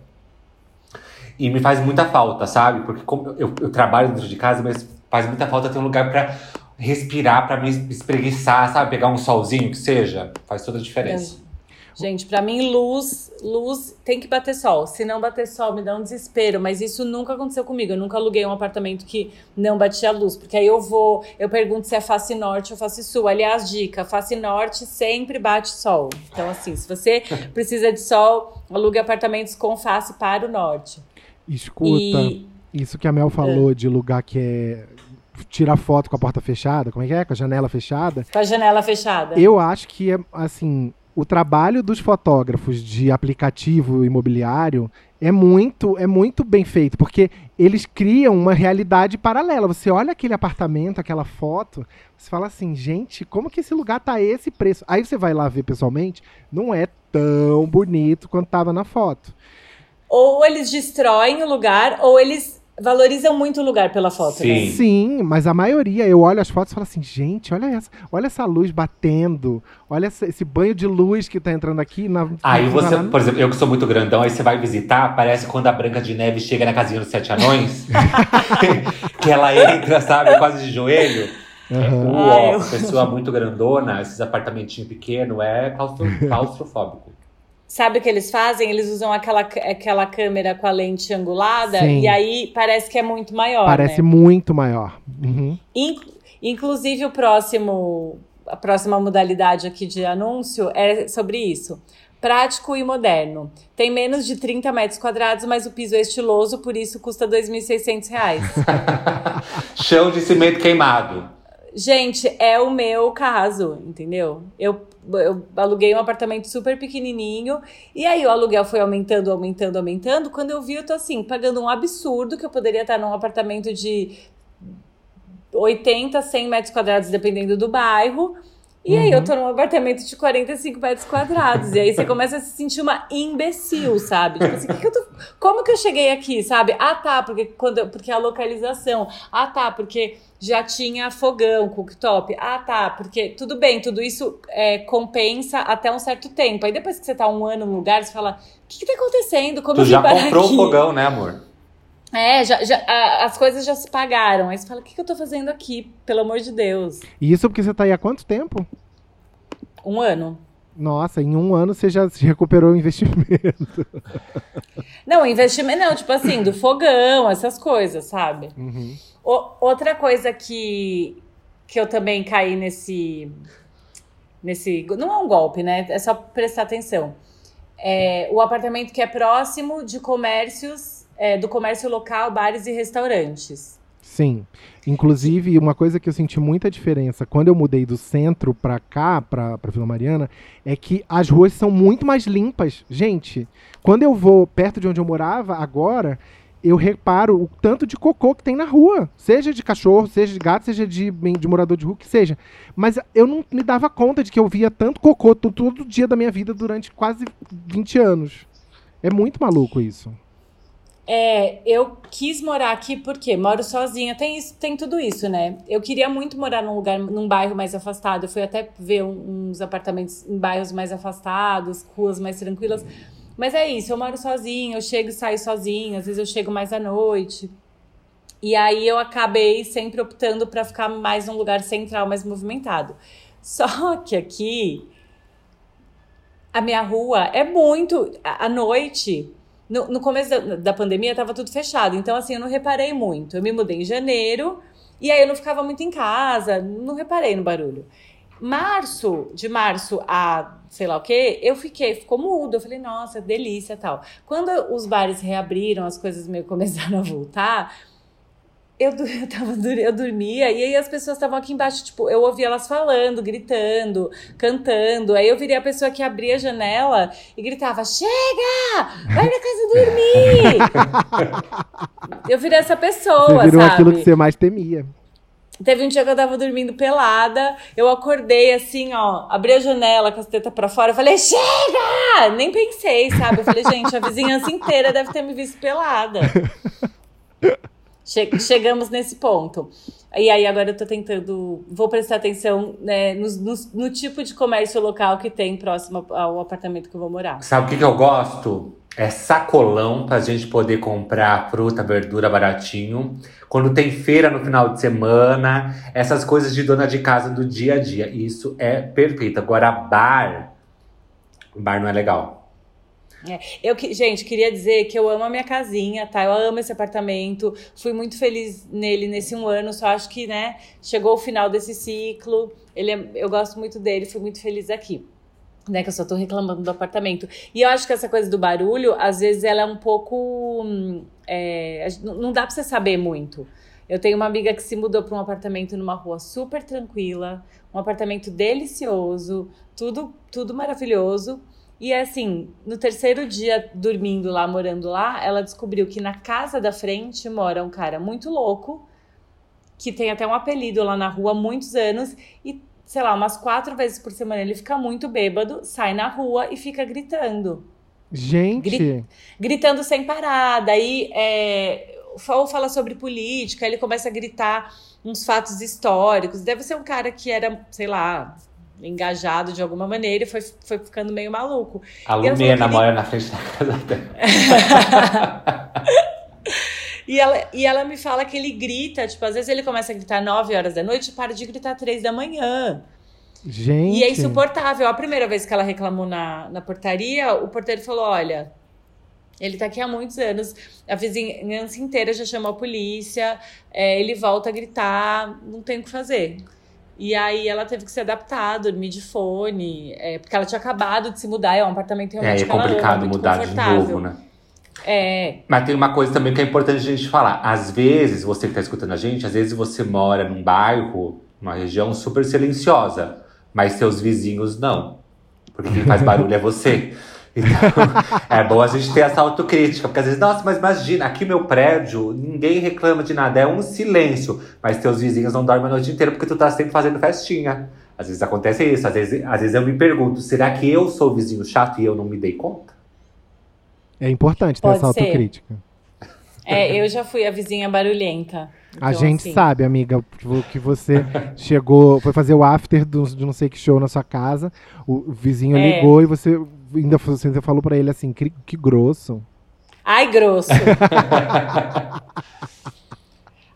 Speaker 1: E me faz muita falta, sabe? Porque como eu, eu trabalho dentro de casa, mas faz muita falta ter um lugar pra respirar, pra me espreguiçar, sabe? Pegar um solzinho que seja. Faz toda a diferença.
Speaker 2: Gente, pra mim, luz, luz tem que bater sol. Se não bater sol, me dá um desespero. Mas isso nunca aconteceu comigo. Eu nunca aluguei um apartamento que não batia luz. Porque aí eu vou, eu pergunto se é face norte ou face sul. Aliás, dica: face norte sempre bate sol. Então, assim, se você precisa de sol, alugue apartamentos com face para o norte.
Speaker 4: Escuta,
Speaker 2: E
Speaker 4: isso que a Mel falou de lugar que é. Tirar foto com a porta fechada, como é que é? Com a janela fechada.
Speaker 2: com a janela fechada.
Speaker 4: Eu acho que é assim, o trabalho dos fotógrafos de aplicativo imobiliário é muito, é muito bem feito, porque eles criam uma realidade paralela. Você olha aquele apartamento, aquela foto, você fala assim, gente, como que esse lugar tá esse preço? Aí você vai lá ver pessoalmente, não é tão bonito quanto tava na foto.
Speaker 2: Ou eles destroem o lugar, ou eles valorizam muito o lugar pela foto, né?
Speaker 1: Sim.
Speaker 4: Sim, mas a maioria, eu olho as fotos e falo assim, gente, olha essa, olha essa luz batendo, olha essa- esse banho de luz que tá entrando aqui na
Speaker 1: Aí
Speaker 4: na-
Speaker 1: você,
Speaker 4: na-
Speaker 1: por exemplo, eu que sou muito grandão, aí você vai visitar, parece quando a Branca de Neve chega na casinha dos Sete Anões, que ela entra, sabe, quase de joelho.
Speaker 4: Aham.
Speaker 1: Uó,
Speaker 2: Ah, eu-
Speaker 1: pessoa muito grandona, esses apartamentinhos pequenos, é claustro- claustrofóbico.
Speaker 2: Sabe o que eles fazem? Eles usam aquela, aquela câmera com a lente angulada
Speaker 4: Sim.
Speaker 2: e aí parece que é muito maior.
Speaker 4: Parece
Speaker 2: né?
Speaker 4: muito maior. Uhum.
Speaker 2: In- inclusive, o próximo, a próxima modalidade aqui de anúncio é sobre isso. Prático e moderno. Tem menos de 30 metros quadrados, mas o piso é estiloso, por isso custa 2.600 reais.
Speaker 1: Chão de cimento queimado.
Speaker 2: Gente, é o meu caso, entendeu? Eu, eu aluguei um apartamento super pequenininho e aí o aluguel foi aumentando, aumentando, aumentando. Quando eu vi, eu tô assim, pagando um absurdo que eu poderia estar num apartamento de 80, 100 metros quadrados, dependendo do bairro. E aí eu tô num apartamento de 45 metros quadrados. E aí você começa a se sentir uma imbecil, sabe? Tipo assim, que que eu tô... como que eu cheguei aqui, sabe? Ah, tá, porque, quando... porque a localização. Ah, tá, porque já tinha fogão, cooktop. Ah, tá, porque tudo bem, tudo isso é, compensa até um certo tempo. Aí depois que você tá um ano no lugar, você fala, o que, que tá acontecendo? Como
Speaker 1: tu já comprou
Speaker 2: aqui?
Speaker 1: o fogão, né, amor?
Speaker 2: É, já, já, a- as coisas já se pagaram. Aí você fala, o que, que eu tô fazendo aqui? Pelo amor de Deus.
Speaker 4: E isso porque você tá aí há quanto tempo?
Speaker 2: Um ano.
Speaker 4: Nossa, em um ano você já se recuperou o investimento.
Speaker 2: Não, investimento não, tipo assim, do fogão, essas coisas, sabe?
Speaker 4: Uhum.
Speaker 2: O- outra coisa que, que eu também caí nesse. nesse. Não é um golpe, né? É só prestar atenção. É, o apartamento que é próximo de comércios, é, do comércio local, bares e restaurantes.
Speaker 4: Sim. Inclusive, uma coisa que eu senti muita diferença quando eu mudei do centro pra cá, pra, pra Vila Mariana, é que as ruas são muito mais limpas. Gente, quando eu vou perto de onde eu morava, agora, eu reparo o tanto de cocô que tem na rua. Seja de cachorro, seja de gato, seja de, de morador de rua, que seja. Mas eu não me dava conta de que eu via tanto cocô to- todo dia da minha vida durante quase 20 anos. É muito maluco isso.
Speaker 2: É, eu quis morar aqui porque moro sozinha, tem isso, tem tudo isso, né? Eu queria muito morar num lugar, num bairro mais afastado. Eu fui até ver um- uns apartamentos em bairros mais afastados, ruas mais tranquilas. Mas é isso, eu moro sozinha, eu chego e saio sozinha, às vezes eu chego mais à noite. E aí eu acabei sempre optando para ficar mais num lugar central, mais movimentado. Só que aqui a minha rua é muito à noite. No, no começo da, da pandemia tava tudo fechado, então assim eu não reparei muito. Eu me mudei em janeiro e aí eu não ficava muito em casa, não reparei no barulho. Março, de março a sei lá o que, eu fiquei, ficou mudo. Eu falei, nossa, delícia tal. Quando os bares reabriram, as coisas meio começaram a voltar, eu, eu, tava, eu dormia e aí as pessoas estavam aqui embaixo, tipo, eu ouvia elas falando, gritando, cantando. Aí eu virei a pessoa que abria a janela e gritava: Chega! Vai pra casa dormir! eu virei essa pessoa,
Speaker 4: Você virou
Speaker 2: sabe?
Speaker 4: aquilo que você mais temia.
Speaker 2: Teve um dia que eu tava dormindo pelada, eu acordei assim, ó, abri a janela com as tetas pra fora, eu falei, chega! Nem pensei, sabe? Eu falei, gente, a vizinhança inteira deve ter me visto pelada. Che- chegamos nesse ponto. E aí agora eu tô tentando, vou prestar atenção né, no, no- no tipo de comércio local que tem próximo ao apartamento que eu vou morar.
Speaker 1: Sabe o que, que eu gosto? É sacolão pra gente poder comprar fruta, verdura baratinho. Quando tem feira no final de semana, essas coisas de dona de casa do dia a dia. Isso é perfeito. Agora, bar. Bar não é legal.
Speaker 2: Eu, que- gente, queria dizer que eu amo a minha casinha, tá? Eu amo esse apartamento. Fui muito feliz nele nesse um ano. Só acho que, né, chegou o final desse ciclo. Ele é- eu gosto muito dele, fui muito feliz aqui. Né, que eu só tô reclamando do apartamento. E eu acho que essa coisa do barulho, às vezes, ela é um pouco. hum, é, não dá pra você saber muito. Eu tenho uma amiga que se mudou para um apartamento numa rua super tranquila, um apartamento delicioso, tudo, tudo maravilhoso. E assim, no terceiro dia dormindo lá, morando lá, ela descobriu que na casa da frente mora um cara muito louco, que tem até um apelido lá na rua há muitos anos, e sei lá, umas quatro vezes por semana ele fica muito bêbado, sai na rua e fica gritando
Speaker 4: Gente,
Speaker 2: Gri- gritando sem parar. Daí, é, ou fala sobre política, ele começa a gritar uns fatos históricos. Deve ser um cara que era, sei lá, engajado de alguma maneira e foi, foi ficando meio maluco.
Speaker 1: A
Speaker 2: ele-
Speaker 1: mora na frente da casa dela.
Speaker 2: E ela, e ela me fala que ele grita, tipo, às vezes ele começa a gritar 9 horas da noite e para de gritar 3 da manhã.
Speaker 4: gente.
Speaker 2: E é insuportável. A primeira vez que ela reclamou na, na portaria, o porteiro falou: olha. Ele tá aqui há muitos anos, a vizinhança inteira já chamou a polícia, é, ele volta a gritar, não tem o que fazer. E aí ela teve que se adaptar, dormir de fone, é, porque ela tinha acabado de se mudar, é um apartamento
Speaker 1: É,
Speaker 2: realmente
Speaker 1: é
Speaker 2: ama,
Speaker 1: complicado
Speaker 2: muito
Speaker 1: mudar de novo, né?
Speaker 2: É,
Speaker 1: Mas tem uma coisa também que é importante a gente falar. Às vezes, você que tá escutando a gente, às vezes você mora num bairro, numa região super silenciosa, mas seus vizinhos não. Porque quem faz barulho é você. Então, é bom a gente ter essa autocrítica, porque às vezes, nossa, mas imagina, aqui meu prédio, ninguém reclama de nada, é um silêncio, mas teus vizinhos não dormem a noite inteira porque tu tá sempre fazendo festinha. Às vezes acontece isso, às vezes, às vezes eu me pergunto, será que eu sou o vizinho chato e eu não me dei conta?
Speaker 4: É importante ter
Speaker 2: Pode
Speaker 4: essa
Speaker 2: ser.
Speaker 4: autocrítica.
Speaker 2: é, eu já fui a vizinha barulhenta.
Speaker 4: A
Speaker 2: Então,
Speaker 4: gente
Speaker 2: assim,
Speaker 4: sabe, amiga, que- que você chegou, foi fazer o after do, de não sei que show na sua casa, o vizinho
Speaker 2: É.
Speaker 4: ligou e você ainda, você ainda falou pra ele assim, que, que grosso.
Speaker 2: Ai, grosso.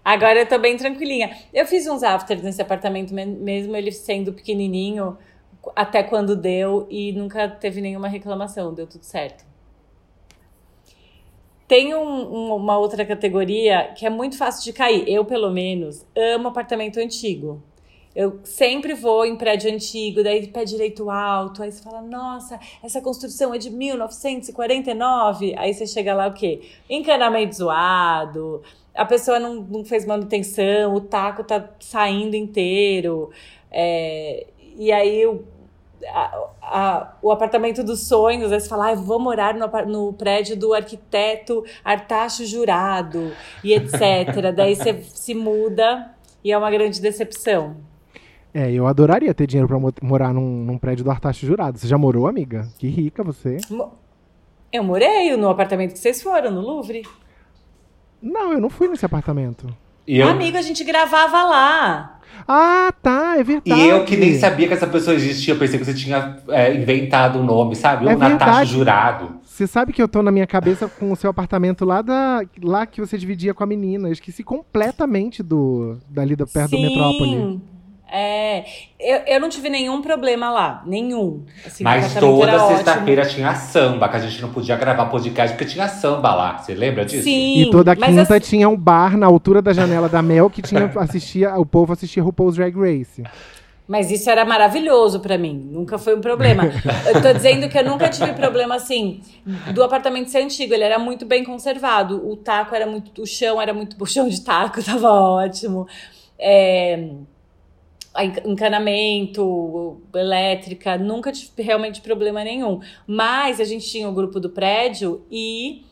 Speaker 2: Agora eu tô bem tranquilinha. Eu fiz uns afters nesse apartamento, me- mesmo ele sendo pequenininho, até quando deu, e nunca teve nenhuma reclamação, deu tudo certo. Tem um- um- uma outra categoria que é muito fácil de cair. Eu, pelo menos, amo apartamento antigo. Eu sempre vou em prédio antigo, daí pé direito alto, aí você fala, nossa, essa construção é de 1949. Aí você chega lá, o quê? Encanamento zoado, a pessoa não, não fez manutenção, o taco tá saindo inteiro. é, e aí o, a- a- o apartamento dos sonhos, aí você fala, ah, vou morar no, no prédio do arquiteto Artacho Jurado, e etc. Daí você se muda e é uma grande decepção.
Speaker 4: É, eu adoraria ter dinheiro pra mo- morar num, num prédio do Artacho Jurado. Você já morou, amiga? Que rica você.
Speaker 2: Eu morei no apartamento que vocês foram, no Louvre.
Speaker 4: Não, eu não fui nesse apartamento.
Speaker 1: E eu,
Speaker 2: Amigo, a gente gravava lá.
Speaker 4: Ah, tá, é verdade.
Speaker 1: E eu que nem sabia que essa pessoa existia, eu pensei que você tinha é, inventado um nome, sabe?
Speaker 4: É
Speaker 1: o Natasha. Jurado.
Speaker 4: Você sabe que eu tô na minha cabeça com o seu apartamento lá da lá que você dividia com a menina. Eu esqueci completamente do dali da perto do Metrópole.
Speaker 2: É, eu, eu não tive nenhum problema lá, nenhum. Assim,
Speaker 1: Mas toda sexta-feira tinha samba, que a gente não podia gravar podcast porque tinha samba lá. Você lembra disso?
Speaker 2: Sim,
Speaker 4: E toda quinta
Speaker 2: assim-
Speaker 4: tinha um bar na altura da janela da Mel que tinha assistia, o povo assistia RuPaul's Drag Race.
Speaker 2: Mas isso era maravilhoso pra mim, nunca foi um problema. eu tô dizendo que eu nunca tive problema assim do apartamento ser antigo, ele era muito bem conservado. O taco era muito, o chão era muito, o chão de taco tava ótimo. É, encanamento, elétrica, nunca tive realmente problema nenhum. Mas a gente tinha o grupo do prédio e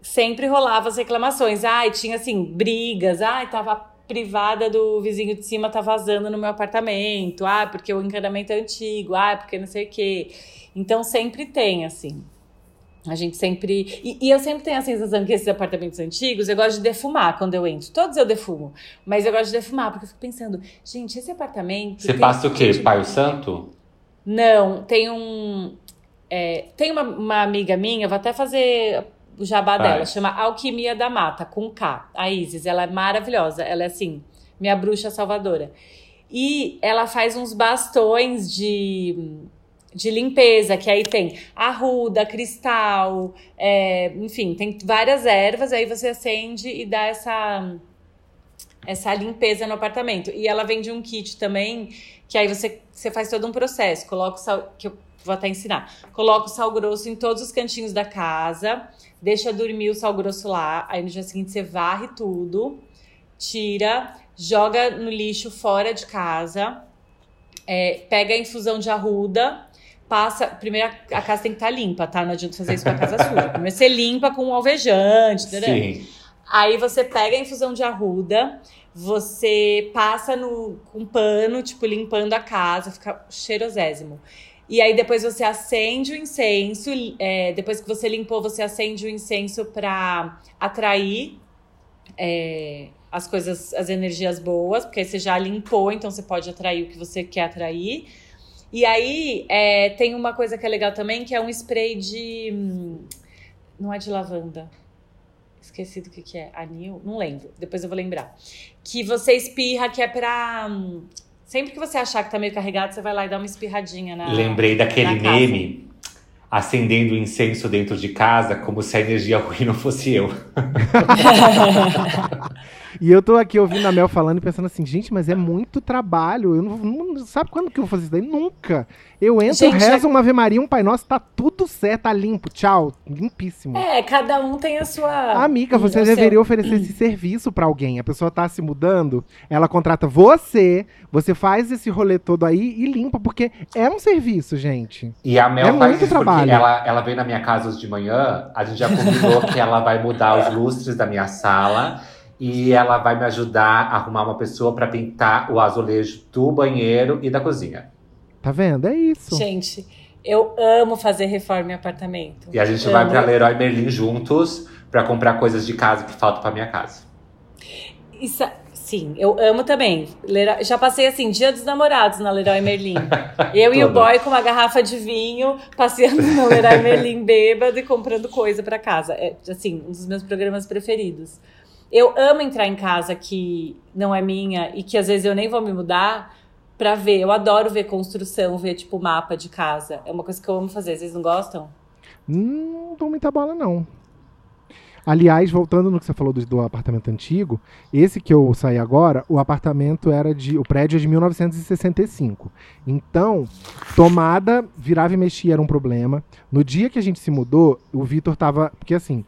Speaker 2: sempre rolava as reclamações. Ai, tinha assim, brigas, ai, tava privada do vizinho de cima tá vazando no meu apartamento. Ah, porque o encanamento é antigo. Ah, porque não sei o quê. Então sempre tem, assim. A gente sempre. E, e eu sempre tenho a sensação que esses apartamentos antigos, eu gosto de defumar quando eu entro. Todos eu defumo. Mas eu gosto de defumar, porque eu fico pensando, gente, esse apartamento.
Speaker 1: Você passa o quê? Pai o Santo?
Speaker 2: Não, tem um. é, tem uma, uma amiga minha, vou até fazer o jabá
Speaker 1: Vai.
Speaker 2: dela, chama Alquimia da Mata, com K. A Isis, ela é maravilhosa. Ela é assim, minha bruxa salvadora. E ela faz uns bastões de, de limpeza, que aí tem arruda, cristal, é, enfim, tem várias ervas, aí você acende e dá essa, essa limpeza no apartamento. E ela vende um kit também, que aí você, você faz todo um processo. Coloca o sal, que eu vou até ensinar. Coloca o sal grosso em todos os cantinhos da casa, deixa dormir o sal grosso lá, aí no dia seguinte você varre tudo, tira, joga no lixo fora de casa, é, pega a infusão de arruda, passa. Primeiro a casa tem que estar limpa, tá? Não adianta fazer isso com a casa suja. Primeiro você limpa com um alvejante, entendeu?
Speaker 1: Sim.
Speaker 2: Aí você pega a infusão de arruda, você passa no, com um pano, tipo, limpando a casa, fica cheirosésimo. E aí depois você acende o incenso, é, depois que você limpou, você acende o incenso para atrair é, as coisas, as energias boas, porque aí você já limpou, então você pode atrair o que você quer atrair. E aí é, tem uma coisa que é legal também, que é um spray de. hum, Não é de lavanda. Esqueci do que, que é. Anil? Não lembro. Depois eu vou lembrar. Que você espirra, que é pra. hum, Sempre que você achar que tá meio carregado, você vai lá e dá uma espirradinha na.
Speaker 1: Lembrei daquele
Speaker 2: na
Speaker 1: meme acendendo incenso dentro de casa, como se a energia ruim não fosse eu.
Speaker 4: E eu tô aqui ouvindo a Mel falando e pensando assim, gente, mas é muito trabalho. Eu não, não- sabe quando que eu vou fazer isso daí? Nunca. Eu entro,
Speaker 2: Gente,
Speaker 4: rezo uma Ave Maria, um Pai Nosso, tá tudo certo, tá limpo. Tchau. Limpíssimo.
Speaker 2: É, cada um tem a sua.
Speaker 4: Amiga, você
Speaker 2: seu-
Speaker 4: deveria oferecer esse serviço pra alguém. A pessoa tá se mudando, ela contrata você, você faz esse rolê todo aí e limpa, porque é um serviço, gente.
Speaker 1: E a Mel
Speaker 4: É
Speaker 1: faz
Speaker 4: muito
Speaker 1: isso porque
Speaker 4: trabalho.
Speaker 1: ela, ela vem na minha casa hoje de manhã, a gente já combinou que ela vai mudar os lustres da minha sala e ela vai me ajudar a arrumar uma pessoa pra pintar o azulejo do banheiro e da cozinha.
Speaker 4: Tá vendo? É isso.
Speaker 2: Gente, eu amo fazer reforma em apartamento.
Speaker 1: E a gente
Speaker 2: Amo.
Speaker 1: vai pra Leroy Merlin juntos pra comprar coisas de casa que faltam pra minha casa.
Speaker 2: Isso, sim, eu amo também. Leroy- já passei assim, dia dos namorados na Leroy Merlin. Eu e o boy com uma garrafa de vinho, passeando na Leroy Merlin bêbado e comprando coisa pra casa. É, assim, um dos meus programas preferidos. Eu amo entrar em casa que não é minha e que às vezes eu nem vou me mudar pra ver. Eu adoro ver construção, ver tipo mapa de casa. É uma coisa que eu amo fazer. Vocês não gostam?
Speaker 4: Hum, não dou muita bola, não. Aliás, voltando no que você falou do, do apartamento antigo, esse que eu saí agora, o apartamento era de. O prédio é de 1965. Então, tomada, virava e mexia era um problema. No dia que a gente se mudou, o Vitor tava. Porque assim,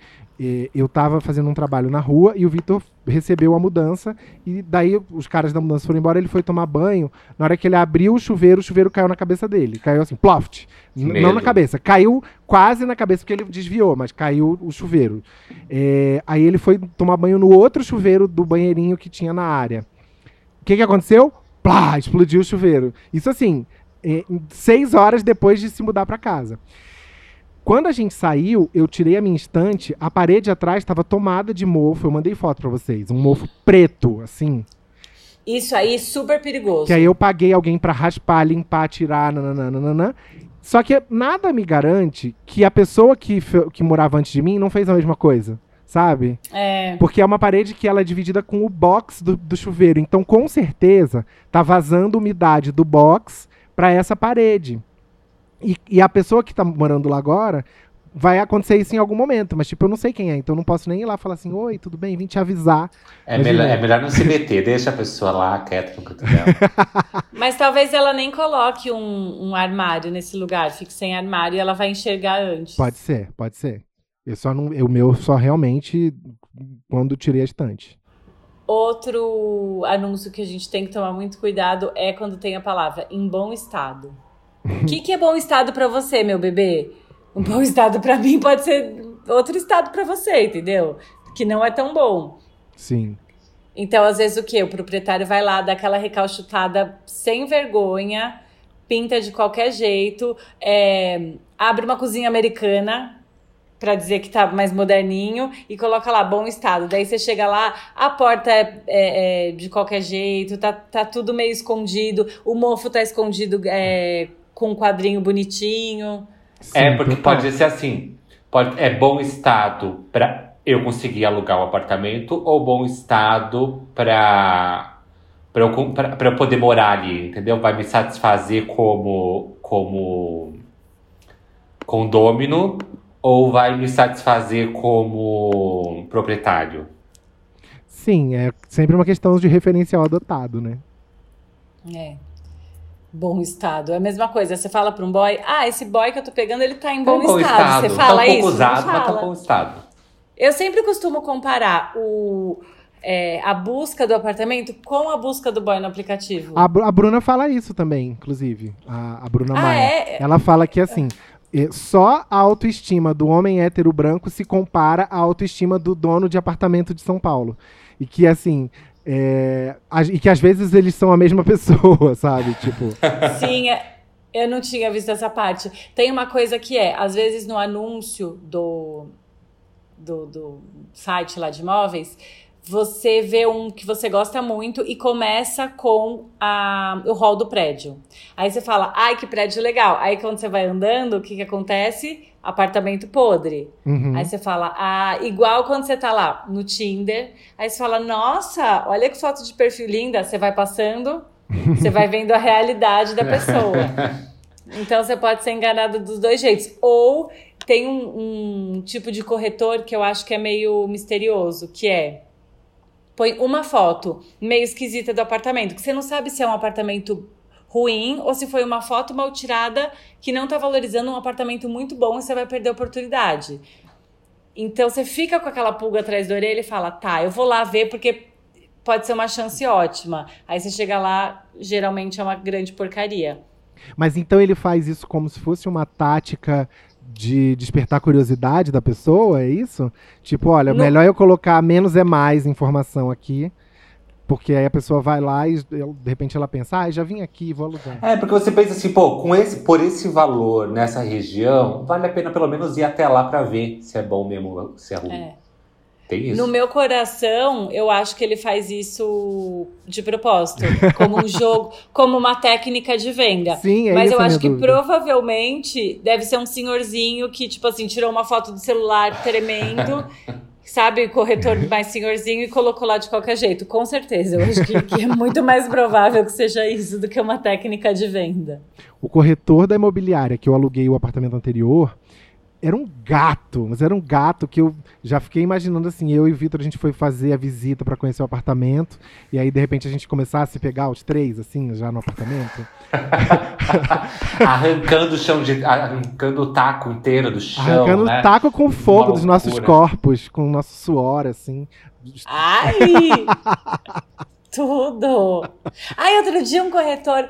Speaker 4: eu tava fazendo um trabalho na rua e o Vitor recebeu a mudança. E daí os caras da mudança foram embora, ele foi tomar banho. Na hora que ele abriu o chuveiro, o chuveiro caiu na cabeça dele. Caiu assim, ploft. Não na cabeça, caiu quase na cabeça, porque ele desviou, mas caiu o chuveiro. É, aí ele foi tomar banho no outro chuveiro do banheirinho que tinha na área. O que, que aconteceu? Plá, explodiu o chuveiro. Isso assim, é, seis horas depois de se mudar para casa. Quando a gente saiu, eu tirei a minha estante, a parede atrás estava tomada de mofo. Eu mandei foto para vocês, um mofo preto, assim.
Speaker 2: Isso aí, super perigoso.
Speaker 4: Que aí eu paguei alguém pra raspar, limpar, tirar, nananana. Só que nada me garante que a pessoa que, que morava antes de mim não fez a mesma coisa, sabe?
Speaker 2: É.
Speaker 4: Porque é uma parede que ela é dividida com o box do, do chuveiro. Então, com certeza, tá vazando umidade do box pra essa parede. E, e a pessoa que tá morando lá agora vai acontecer isso em algum momento. Mas, tipo, eu não sei quem é. Então, eu não posso nem ir lá falar assim: Oi, tudo bem? Vim te avisar.
Speaker 1: É
Speaker 4: Mas,
Speaker 1: melhor, é melhor não se meter, deixa a pessoa lá quieta no canto dela.
Speaker 2: Mas talvez ela nem coloque um, um armário nesse lugar, fique sem armário e ela vai enxergar antes.
Speaker 4: Pode ser, pode ser. Eu só não, o meu só realmente quando tirei a estante.
Speaker 2: Outro anúncio que a gente tem que tomar muito cuidado é quando tem a palavra em bom estado. O que, que é bom estado pra você, meu bebê? Um bom estado pra mim pode ser outro estado pra você, entendeu? Que não é tão bom.
Speaker 4: Sim.
Speaker 2: Então, às vezes, o quê? O proprietário vai lá, dá aquela recalchutada sem vergonha, pinta de qualquer jeito, é, abre uma cozinha americana pra dizer que tá mais moderninho e coloca lá, bom estado. Daí você chega lá, a porta é, é- é de qualquer jeito, tá, tá tudo meio escondido, o mofo tá escondido é, com um quadrinho bonitinho.
Speaker 1: é,
Speaker 4: Sim,
Speaker 1: porque
Speaker 4: total.
Speaker 1: pode ser assim. Pode, é bom estado pra eu conseguir alugar um apartamento ou bom estado pra, pra, eu, com- pra, pra eu poder morar ali, entendeu? Vai me satisfazer como, como condômino ou vai me satisfazer como proprietário?
Speaker 4: Sim, é sempre uma questão de referencial adotado, né?
Speaker 2: É. Bom estado. É a mesma coisa. Você fala pra um boy, ah, esse boy que eu tô pegando, ele tá em bom,
Speaker 1: Tá
Speaker 2: estado. Você fala
Speaker 1: tá um pouco
Speaker 2: isso?
Speaker 1: usado, mas tá bom estado.
Speaker 2: Eu sempre costumo comparar o, é, a busca do apartamento com a busca do boy no aplicativo.
Speaker 4: A, a Bruna fala isso também, inclusive. A, a Bruna
Speaker 2: Ah,
Speaker 4: Maia.
Speaker 2: é?
Speaker 4: Ela fala que assim. é, Só a autoestima do homem hétero branco se compara à autoestima do dono de apartamento de São Paulo. E que, assim, é, e que às vezes eles são a mesma pessoa, sabe? Tipo,
Speaker 2: Sim, é- eu não tinha visto essa parte. Tem uma coisa que é, às vezes no anúncio do, do, do site lá de imóveis, você vê um que você gosta muito e começa com a, o hall do prédio. Aí você fala, ai, que prédio legal. Aí quando você vai andando, o que, que acontece? Apartamento podre.
Speaker 4: uhum.
Speaker 2: Aí você fala, ah, igual quando você tá lá no Tinder, aí você fala, nossa, olha que foto de perfil linda, você vai passando, você vai vendo a realidade da pessoa. Então você pode ser enganado dos dois jeitos. Ou tem um, um tipo de corretor que eu acho que é meio misterioso, que é põe uma foto meio esquisita do apartamento, que você não sabe se é um apartamento ruim ou se foi uma foto mal tirada que não tá valorizando um apartamento muito bom e você vai perder a oportunidade. Então você fica com aquela pulga atrás da orelha e fala: tá, eu vou lá ver porque pode ser uma chance ótima. Aí você chega lá, geralmente é uma grande porcaria.
Speaker 4: Mas então ele faz isso como se fosse uma tática de despertar a curiosidade da pessoa, é isso? Tipo, olha,
Speaker 2: No-
Speaker 4: melhor eu colocar menos é mais informação aqui, porque aí a pessoa vai lá e de repente ela pensa, ah, já vim aqui, vou alugar.
Speaker 1: É, porque você pensa assim, pô, com esse, por esse valor nessa região, vale a pena pelo menos ir até lá pra ver se é bom mesmo, se é ruim.
Speaker 2: É.
Speaker 1: Tem isso.
Speaker 2: No meu coração, eu acho que ele faz isso de propósito, como um jogo, como uma técnica de venda.
Speaker 4: Sim, é
Speaker 2: Mas eu acho que
Speaker 4: dúvida.
Speaker 2: provavelmente deve ser um senhorzinho que, tipo assim, tirou uma foto do celular tremendo, sabe, corretor mais senhorzinho e colocou lá de qualquer jeito. Com certeza, eu acho que, que é muito mais provável que seja isso do que uma técnica de venda.
Speaker 4: O corretor da imobiliária que eu aluguei o apartamento anterior era um gato, mas era um gato que eu já fiquei imaginando assim, eu e o Vitor a gente foi fazer a visita para conhecer o apartamento e aí de repente a gente começasse a se pegar os três assim, já no apartamento.
Speaker 1: Arrancando o chão de. arrancando o taco inteiro do chão.
Speaker 4: Arrancando
Speaker 1: né?
Speaker 4: taco com fogo dos nossos corpos, com o nosso suor, assim.
Speaker 2: Ai! Tudo! Aí, outro dia, um corretor,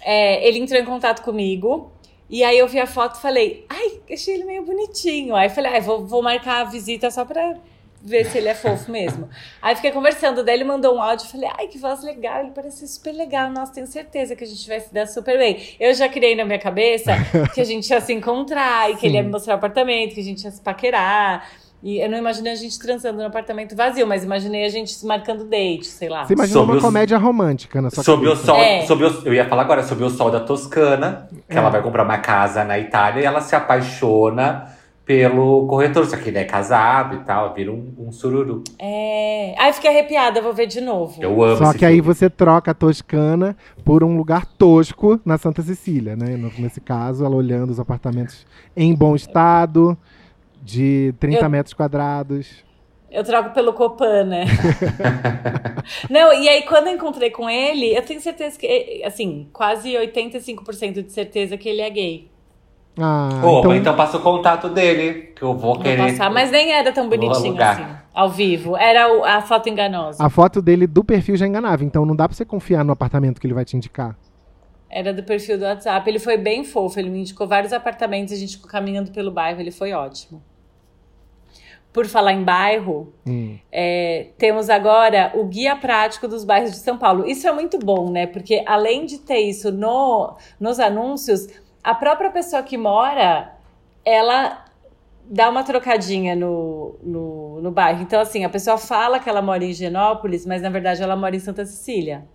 Speaker 2: é, ele entrou em contato comigo. E aí eu vi a foto e falei, ai, achei ele meio bonitinho. Aí falei, ai, vou, vou marcar a visita só pra ver se ele é fofo mesmo. Aí fiquei conversando, daí ele mandou um áudio, falei, ai, que voz legal, ele parece super legal, nossa, tenho certeza que a gente vai se dar super bem. Eu já criei na minha cabeça que a gente ia se encontrar, e que ele ia me mostrar o apartamento, que a gente ia se paquerar. E eu não imaginei a gente transando no apartamento vazio, mas imaginei a gente se marcando date, sei lá.
Speaker 4: Você imagina
Speaker 1: Sob
Speaker 4: uma
Speaker 1: os-
Speaker 4: comédia romântica na sua
Speaker 1: Sob o sol,
Speaker 2: É.
Speaker 1: sob o- eu ia falar agora sobre o sol da Toscana, que
Speaker 4: É.
Speaker 1: ela vai comprar uma casa na Itália e ela se apaixona pelo corretor, só que ele é casado e tal, vira um, um sururu.
Speaker 2: É. Ai, fiquei arrepiada, vou ver de novo.
Speaker 1: Eu amo
Speaker 4: Só
Speaker 1: esse
Speaker 4: que aí
Speaker 1: filme.
Speaker 4: você troca a Toscana por um lugar tosco na Santa Cecília, né? Nesse caso, ela olhando os apartamentos em bom estado, de 30
Speaker 2: Eu-
Speaker 4: metros quadrados.
Speaker 2: Eu troco pelo Copan, né? Não, e aí quando eu encontrei com ele, eu tenho certeza que, assim, quase 85% de certeza que ele é gay.
Speaker 4: Ah,
Speaker 1: Opa,
Speaker 4: então,
Speaker 1: então, passa o contato dele, que eu vou
Speaker 2: Vou
Speaker 1: querer.
Speaker 2: passar, mas nem era tão bonitinho assim, ao vivo. Era o- a foto enganosa.
Speaker 4: a foto dele do perfil já enganava, então não dá pra você confiar no apartamento que ele vai te indicar.
Speaker 2: Era do perfil do WhatsApp. Ele foi bem fofo, ele me indicou vários apartamentos, a gente ficou caminhando pelo bairro, ele foi ótimo. Por falar em bairro,
Speaker 4: Hum.
Speaker 2: É, temos agora o guia prático dos bairros de São Paulo. Isso é muito bom, né? Porque além de ter isso no, nos anúncios, a própria pessoa que mora, ela dá uma trocadinha no, no, no bairro. Então, assim, a pessoa fala que ela mora em Higienópolis, mas na verdade ela mora em Santa Cecília.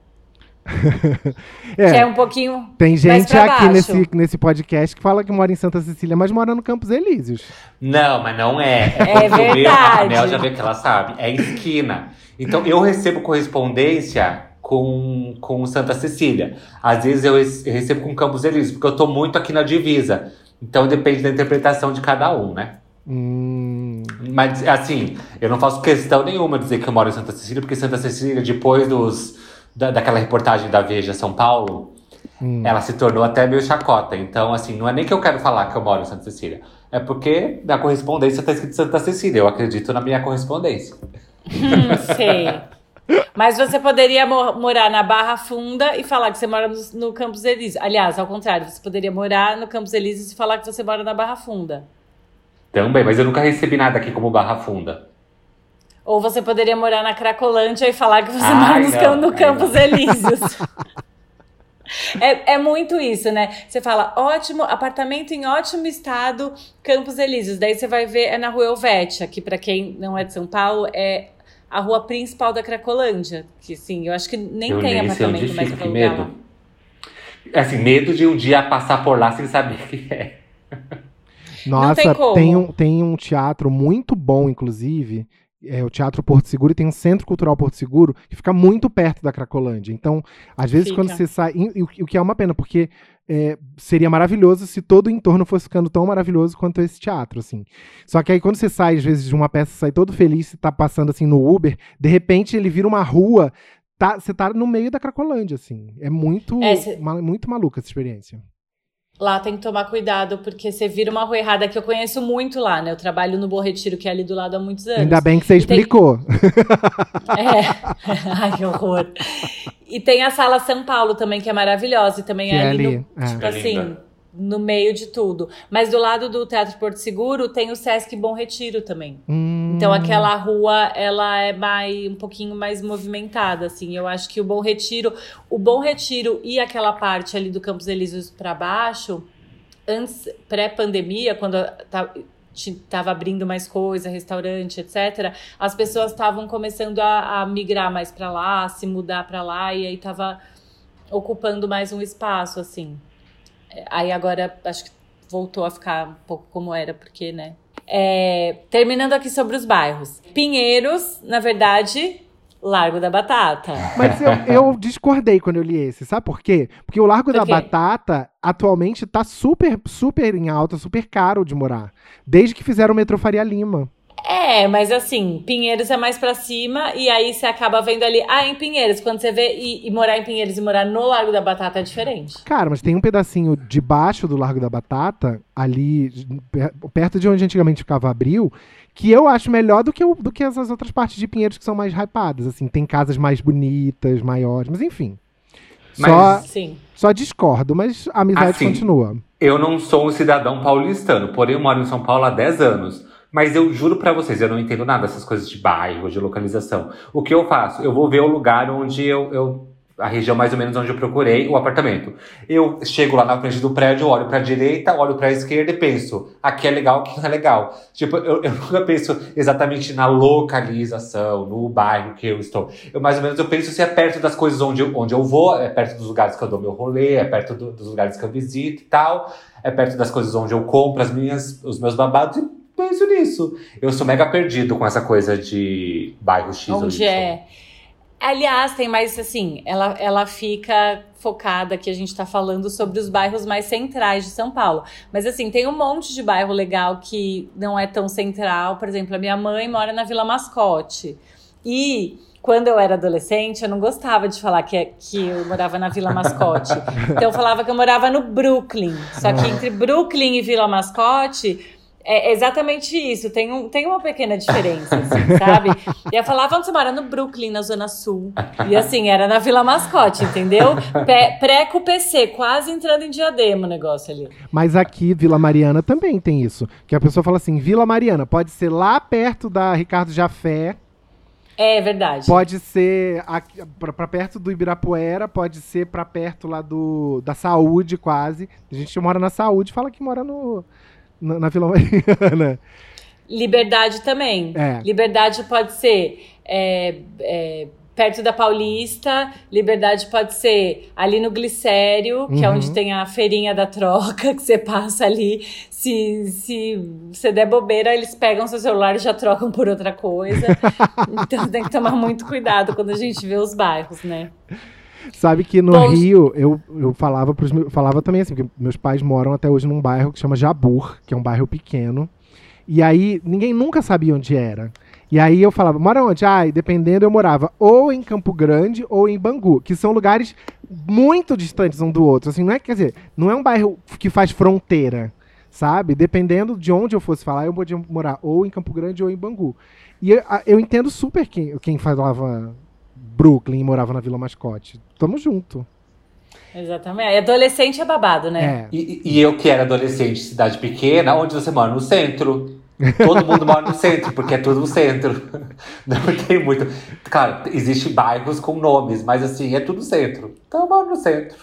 Speaker 2: Que é
Speaker 4: É,
Speaker 2: um pouquinho.
Speaker 4: tem
Speaker 2: mais
Speaker 4: gente
Speaker 2: pra
Speaker 4: aqui
Speaker 2: baixo.
Speaker 4: nesse, nesse podcast que fala que mora em Santa Cecília, mas mora no Campos Elíseos.
Speaker 1: Não, mas não é.
Speaker 2: É
Speaker 1: porque o meu,
Speaker 2: verdade.
Speaker 1: A Mel já vê que ela sabe. É esquina. Então eu recebo correspondência com, com Santa Cecília. Às vezes eu rece- recebo com Campos Elíseos, porque eu tô muito aqui na divisa. Então depende da interpretação de cada um, né?
Speaker 4: Hum,
Speaker 1: Mas, assim, eu não faço questão nenhuma de dizer que eu moro em Santa Cecília, porque Santa Cecília, depois dos, da, daquela reportagem da Veja São Paulo,
Speaker 4: hum.
Speaker 1: ela se tornou até meio chacota. Então, assim, não é nem que eu quero falar que eu moro em Santa Cecília. É porque na correspondência tá escrito Santa Cecília. Eu acredito na minha correspondência.
Speaker 2: Hum, sei. Mas você poderia mo- morar na Barra Funda e falar que você mora no, no Campos Elíseos. Aliás, ao contrário, você poderia morar no Campos Elíseos e falar que você mora na Barra Funda.
Speaker 1: Também, mas eu nunca recebi nada aqui como Barra Funda.
Speaker 2: Ou você poderia morar na Cracolândia e falar que você mora
Speaker 1: não,
Speaker 2: no
Speaker 1: ai,
Speaker 2: Campos
Speaker 1: não.
Speaker 2: Elíseos. É, é muito isso, né? Você fala, ótimo, apartamento em ótimo estado, Campos Elíseos. Daí você vai ver, é na rua Helvétia, que pra quem não é de São Paulo, é a rua principal da Cracolândia. Que, sim, eu acho que nem
Speaker 1: eu
Speaker 2: tem
Speaker 1: nem sei onde
Speaker 2: apartamento mais pra lá.
Speaker 1: medo. Assim, medo de um dia passar por lá sem saber o que é.
Speaker 4: Nossa,
Speaker 2: tem como.
Speaker 4: tem um, tem um teatro muito bom, inclusive. É o Teatro Porto Seguro e tem um Centro Cultural Porto Seguro que fica muito perto da Cracolândia. Então, às vezes,
Speaker 2: Fica.
Speaker 4: quando você sai. E, o- o que é uma pena, porque é, seria maravilhoso se todo o entorno fosse ficando tão maravilhoso quanto esse teatro, assim. Só que aí quando você sai, às vezes, de uma peça, sai todo feliz, você tá passando assim no Uber, de repente ele vira uma rua, tá, você tá no meio da Cracolândia, assim. É muito,
Speaker 2: É, cê-
Speaker 4: ma- muito maluca essa experiência.
Speaker 2: Lá tem que tomar cuidado, porque você vira uma rua errada, que eu conheço muito lá, né? Eu trabalho no Bom Retiro, que é ali do lado há muitos anos.
Speaker 4: Ainda bem que você
Speaker 2: E tem-
Speaker 4: explicou.
Speaker 2: É. Ai, que horror. E tem a Sala São Paulo também, que é maravilhosa. E também
Speaker 4: Que
Speaker 2: é
Speaker 4: é
Speaker 2: ali,
Speaker 4: ali,
Speaker 2: no,
Speaker 4: é.
Speaker 2: tipo
Speaker 1: É
Speaker 2: assim,
Speaker 1: linda.
Speaker 2: No meio de tudo. Mas do lado do Teatro Porto Seguro tem o Sesc Bom Retiro também.
Speaker 4: Hum,
Speaker 2: Então aquela rua, ela é mais, um pouquinho mais movimentada, assim. Eu acho que o Bom Retiro, o Bom Retiro e aquela parte ali do Campos Elíseos para baixo, antes pré-pandemia, quando ta- ti- tava abrindo mais coisa, restaurante, etc. As pessoas estavam começando a, a migrar mais para lá, se mudar para lá e aí tava ocupando mais um espaço, assim. Aí agora acho que voltou a ficar um pouco como era, porque, né? É, terminando aqui sobre os bairros. Pinheiros, na verdade, Largo da Batata.
Speaker 4: Mas eu, eu discordei quando eu li esse, sabe por quê? Porque o Largo da? Batata atualmente tá super, super em alta, super caro de morar. Desde que fizeram o metrô Faria Lima.
Speaker 2: É, mas assim, Pinheiros é mais pra cima e aí você acaba vendo ali, ah, em Pinheiros, quando você vê e, e morar em Pinheiros e morar no Largo da Batata é diferente.
Speaker 4: Cara, mas tem um pedacinho debaixo do Largo da Batata, ali per- perto de onde antigamente ficava Abril, que eu acho melhor do que, o- do que essas outras partes de Pinheiros que são mais hypadas. Assim, tem casas mais bonitas, maiores, mas enfim. Só,
Speaker 1: Mas-
Speaker 2: Sim.
Speaker 4: só discordo, mas a amizade
Speaker 1: Assim,
Speaker 4: continua.
Speaker 1: Eu não sou um cidadão paulistano, porém eu moro em São Paulo há 10 anos. Mas eu juro pra vocês, eu não entendo nada dessas coisas de bairro, de localização. O que eu faço? Eu vou ver o lugar onde eu. eu- a região mais ou menos onde eu procurei o apartamento. Eu chego lá na frente do prédio, olho pra direita, olho pra esquerda e penso: aqui é legal, aqui não é legal. Tipo, eu, eu nunca penso exatamente na localização, no bairro que eu estou. Eu mais ou menos eu penso se é perto das coisas onde eu, onde eu vou, é perto dos lugares que eu dou meu rolê, é perto do- dos lugares que eu visito e tal, é perto das coisas onde eu compro as minhas, os meus babados e penso nisso. Eu sou mega perdido com essa coisa de bairro X ou
Speaker 2: Onde
Speaker 1: Y.
Speaker 2: é. Aliás, tem mais assim, ela, ela fica focada que a gente tá falando sobre os bairros mais centrais de São Paulo. Mas assim, tem um monte de bairro legal que não é tão central. Por exemplo, a minha mãe mora na Vila Mascote. E quando eu era adolescente, eu não gostava de falar que, que eu morava na Vila Mascote. Então eu falava que eu morava no Brooklyn. Só que entre Brooklyn e Vila Mascote é exatamente isso. Tem, um, tem uma pequena diferença, assim, sabe? E eu falava, mora? No Brooklyn, na Zona Sul. E assim, era na Vila Mascote, entendeu? Pé- Pré com PC, quase entrando em diadema o negócio ali.
Speaker 4: Mas aqui, Vila Mariana também tem isso. Que a pessoa fala assim: Vila Mariana pode ser lá perto da Ricardo Jafé,
Speaker 2: É verdade.
Speaker 4: pode ser aqui, pra, pra perto do Ibirapuera, pode ser pra perto lá do da Saúde, quase. A gente mora na Saúde fala que mora no, na, na Vila Mariana.
Speaker 2: Liberdade também.
Speaker 4: É.
Speaker 2: Liberdade pode ser é, é, perto da Paulista. Liberdade pode ser ali no Glicério, que é
Speaker 4: Uhum.
Speaker 2: onde tem a feirinha da troca, que você passa ali. Se, se você der bobeira, eles pegam seu celular e já trocam por outra coisa. então tem que tomar muito cuidado quando a gente vê os bairros, né?
Speaker 4: Sabe que no
Speaker 2: Bom,
Speaker 4: Rio, eu, eu falava pros meus, falava também assim, porque meus pais moram até hoje num bairro que chama Jabur, que é um bairro pequeno. E aí, ninguém nunca sabia onde era. E aí eu falava, mora onde? Ah, e dependendo, eu morava ou em Campo Grande ou em Bangu, que são lugares muito distantes um do outro. Assim, não é, quer dizer, não é um bairro que faz fronteira, sabe? Dependendo de onde eu fosse falar, eu podia morar ou em Campo Grande ou em Bangu. E eu, eu entendo super quem, quem falava Brooklyn e morava na Vila Mascote. Tamo junto.
Speaker 2: Exatamente. Adolescente é babado, né?
Speaker 4: É.
Speaker 1: E, e eu que era adolescente, cidade pequena, onde você mora? No centro. Todo mundo mora no centro, porque é tudo no centro. Não tem muito. Claro, existem bairros com nomes, mas assim, é tudo centro. Então eu moro no centro.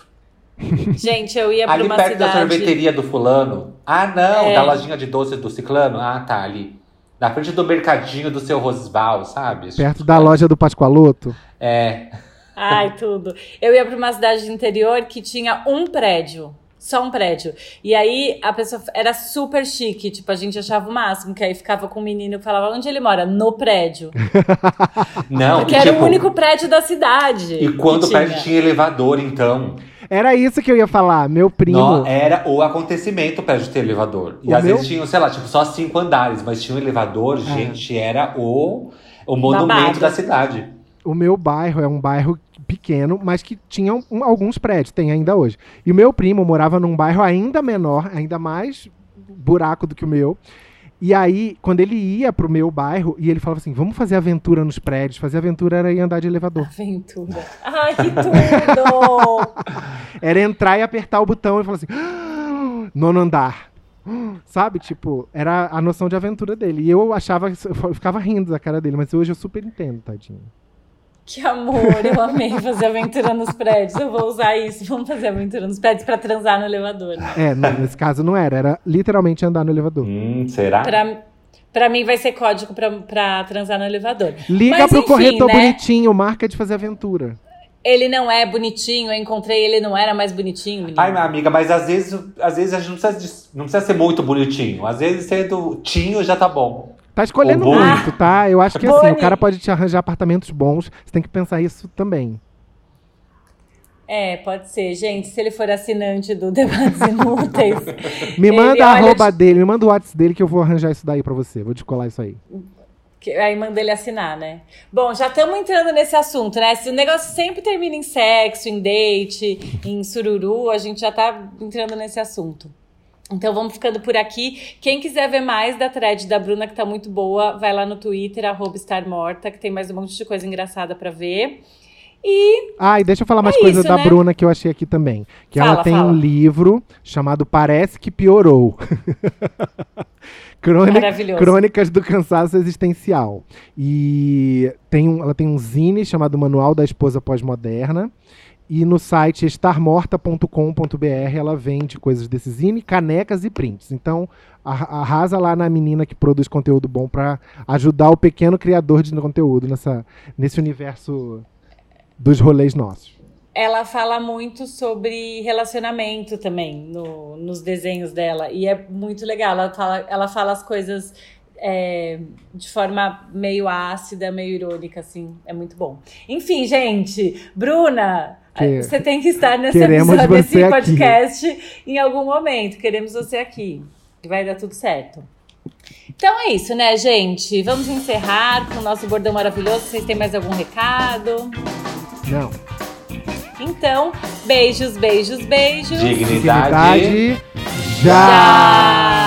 Speaker 2: Gente, eu ia pra
Speaker 1: ali
Speaker 2: uma
Speaker 1: perto da
Speaker 2: cidade.
Speaker 1: sorveteria do fulano. Ah, não,
Speaker 2: É.
Speaker 1: da lojinha de doce do ciclano. Ah, tá, ali. Na frente do mercadinho do seu Rosval, sabe? Esse
Speaker 4: Perto
Speaker 1: tipo
Speaker 4: da
Speaker 1: de coisa.
Speaker 4: loja do Pascoaloto.
Speaker 1: É.
Speaker 2: Ai, tudo. Eu ia pra uma cidade do interior que tinha um prédio. Só um prédio. E aí a pessoa era super chique. Tipo, a gente achava o máximo. Que aí ficava com um menino que falava onde ele mora? No prédio.
Speaker 1: Não,
Speaker 2: Porque
Speaker 1: e,
Speaker 2: era
Speaker 1: tipo,
Speaker 2: o único prédio da cidade.
Speaker 1: E quando o prédio tinha elevador, então.
Speaker 4: Era isso que eu ia falar. Meu primo.
Speaker 1: Não, era o acontecimento o prédio ter elevador. E
Speaker 4: O
Speaker 1: às
Speaker 4: meu-
Speaker 1: vezes tinham, sei lá, tipo, só cinco andares, mas tinha um elevador, gente, era o, o monumento
Speaker 2: Babado.
Speaker 1: da cidade.
Speaker 4: O meu bairro é um bairro pequeno, mas que tinha um- alguns prédios, tem ainda hoje. E o meu primo morava num bairro ainda menor, ainda mais buraco do que o meu. E aí, quando ele ia pro meu bairro, e ele falava assim: vamos fazer aventura nos prédios. Fazer aventura era ir andar de elevador.
Speaker 2: Aventura. Ai, que tudo!
Speaker 4: Era entrar e apertar o botão e falar assim: "Ah, nono andar. Ah", Sabe? Tipo, era a noção de aventura dele. E eu achava, eu ficava rindo da cara dele, mas hoje eu super entendo, tadinho.
Speaker 2: Que amor, eu amei fazer aventura nos prédios. Eu vou usar isso. Vamos fazer aventura nos prédios pra transar no elevador. né?
Speaker 4: É, não, nesse caso não era, era literalmente andar no elevador.
Speaker 1: Hum, será?
Speaker 2: Pra, pra mim vai ser código pra, pra transar no elevador.
Speaker 4: Liga
Speaker 2: Mas,
Speaker 4: pro
Speaker 2: enfim,
Speaker 4: corretor
Speaker 2: né?
Speaker 4: bonitinho, marca de fazer aventura.
Speaker 2: Ele não é bonitinho, eu encontrei ele não era mais bonitinho, menino.
Speaker 1: Ai, minha amiga, mas às vezes, às vezes a gente não precisa, não precisa ser muito bonitinho. Às vezes sendo tinho já tá bom.
Speaker 4: Tá escolhendo
Speaker 1: Ô,
Speaker 4: muito, tá? Eu acho que assim,
Speaker 2: Boni.
Speaker 4: o cara pode te arranjar apartamentos bons, você tem que pensar isso também.
Speaker 2: É, pode ser. Gente, se ele for assinante do Debates Inúteis.
Speaker 4: Me
Speaker 2: ele,
Speaker 4: manda a
Speaker 2: olha,
Speaker 4: arroba dele, me manda o WhatsApp dele que eu vou arranjar isso daí pra você. Vou descolar isso aí.
Speaker 2: que- Aí manda ele assinar, né? Bom, já estamos entrando nesse assunto, né? Se o negócio sempre termina em sexo, em date, em sururu, a gente já tá entrando nesse assunto. Então vamos ficando por aqui. Quem quiser ver mais da thread da Bruna, que tá muito boa, vai lá no Twitter, arroba estarmorta, que tem mais um monte de coisa engraçada pra ver. E
Speaker 4: Ah, e deixa eu falar mais
Speaker 2: É
Speaker 4: coisa
Speaker 2: isso,
Speaker 4: da
Speaker 2: né?
Speaker 4: Bruna que eu achei aqui também. Que ela
Speaker 2: Fala,
Speaker 4: tem
Speaker 2: fala.
Speaker 4: um livro chamado Parece que Piorou. Crôni-
Speaker 2: Maravilhoso.
Speaker 4: Crônicas do Cansaço Existencial. E tem um, ela tem um zine chamado Manual da Esposa Pós-Moderna. E no site estarmorta.com.br ela vende coisas desse zine, canecas e prints. Então, arrasa lá na menina que produz conteúdo bom para ajudar o pequeno criador de conteúdo nessa, nesse universo dos rolês nossos.
Speaker 2: ela fala muito sobre relacionamento também no- nos desenhos dela. E é muito legal. Ela fala, ela fala as coisas é, de forma meio ácida, meio irônica, assim. É muito bom. Enfim, gente, Bruna.
Speaker 4: Que-
Speaker 2: Você tem que estar nesse,
Speaker 4: Queremos
Speaker 2: episódio,
Speaker 4: você
Speaker 2: nesse
Speaker 4: aqui.
Speaker 2: podcast em algum momento. Queremos você aqui. Que vai dar tudo certo. Então é isso, né, gente? Vamos encerrar com o nosso bordão maravilhoso. Vocês têm mais algum recado?
Speaker 4: Não.
Speaker 2: Então, beijos, beijos, beijos.
Speaker 1: Dignidade.
Speaker 4: Dignidade já!
Speaker 2: Tchau!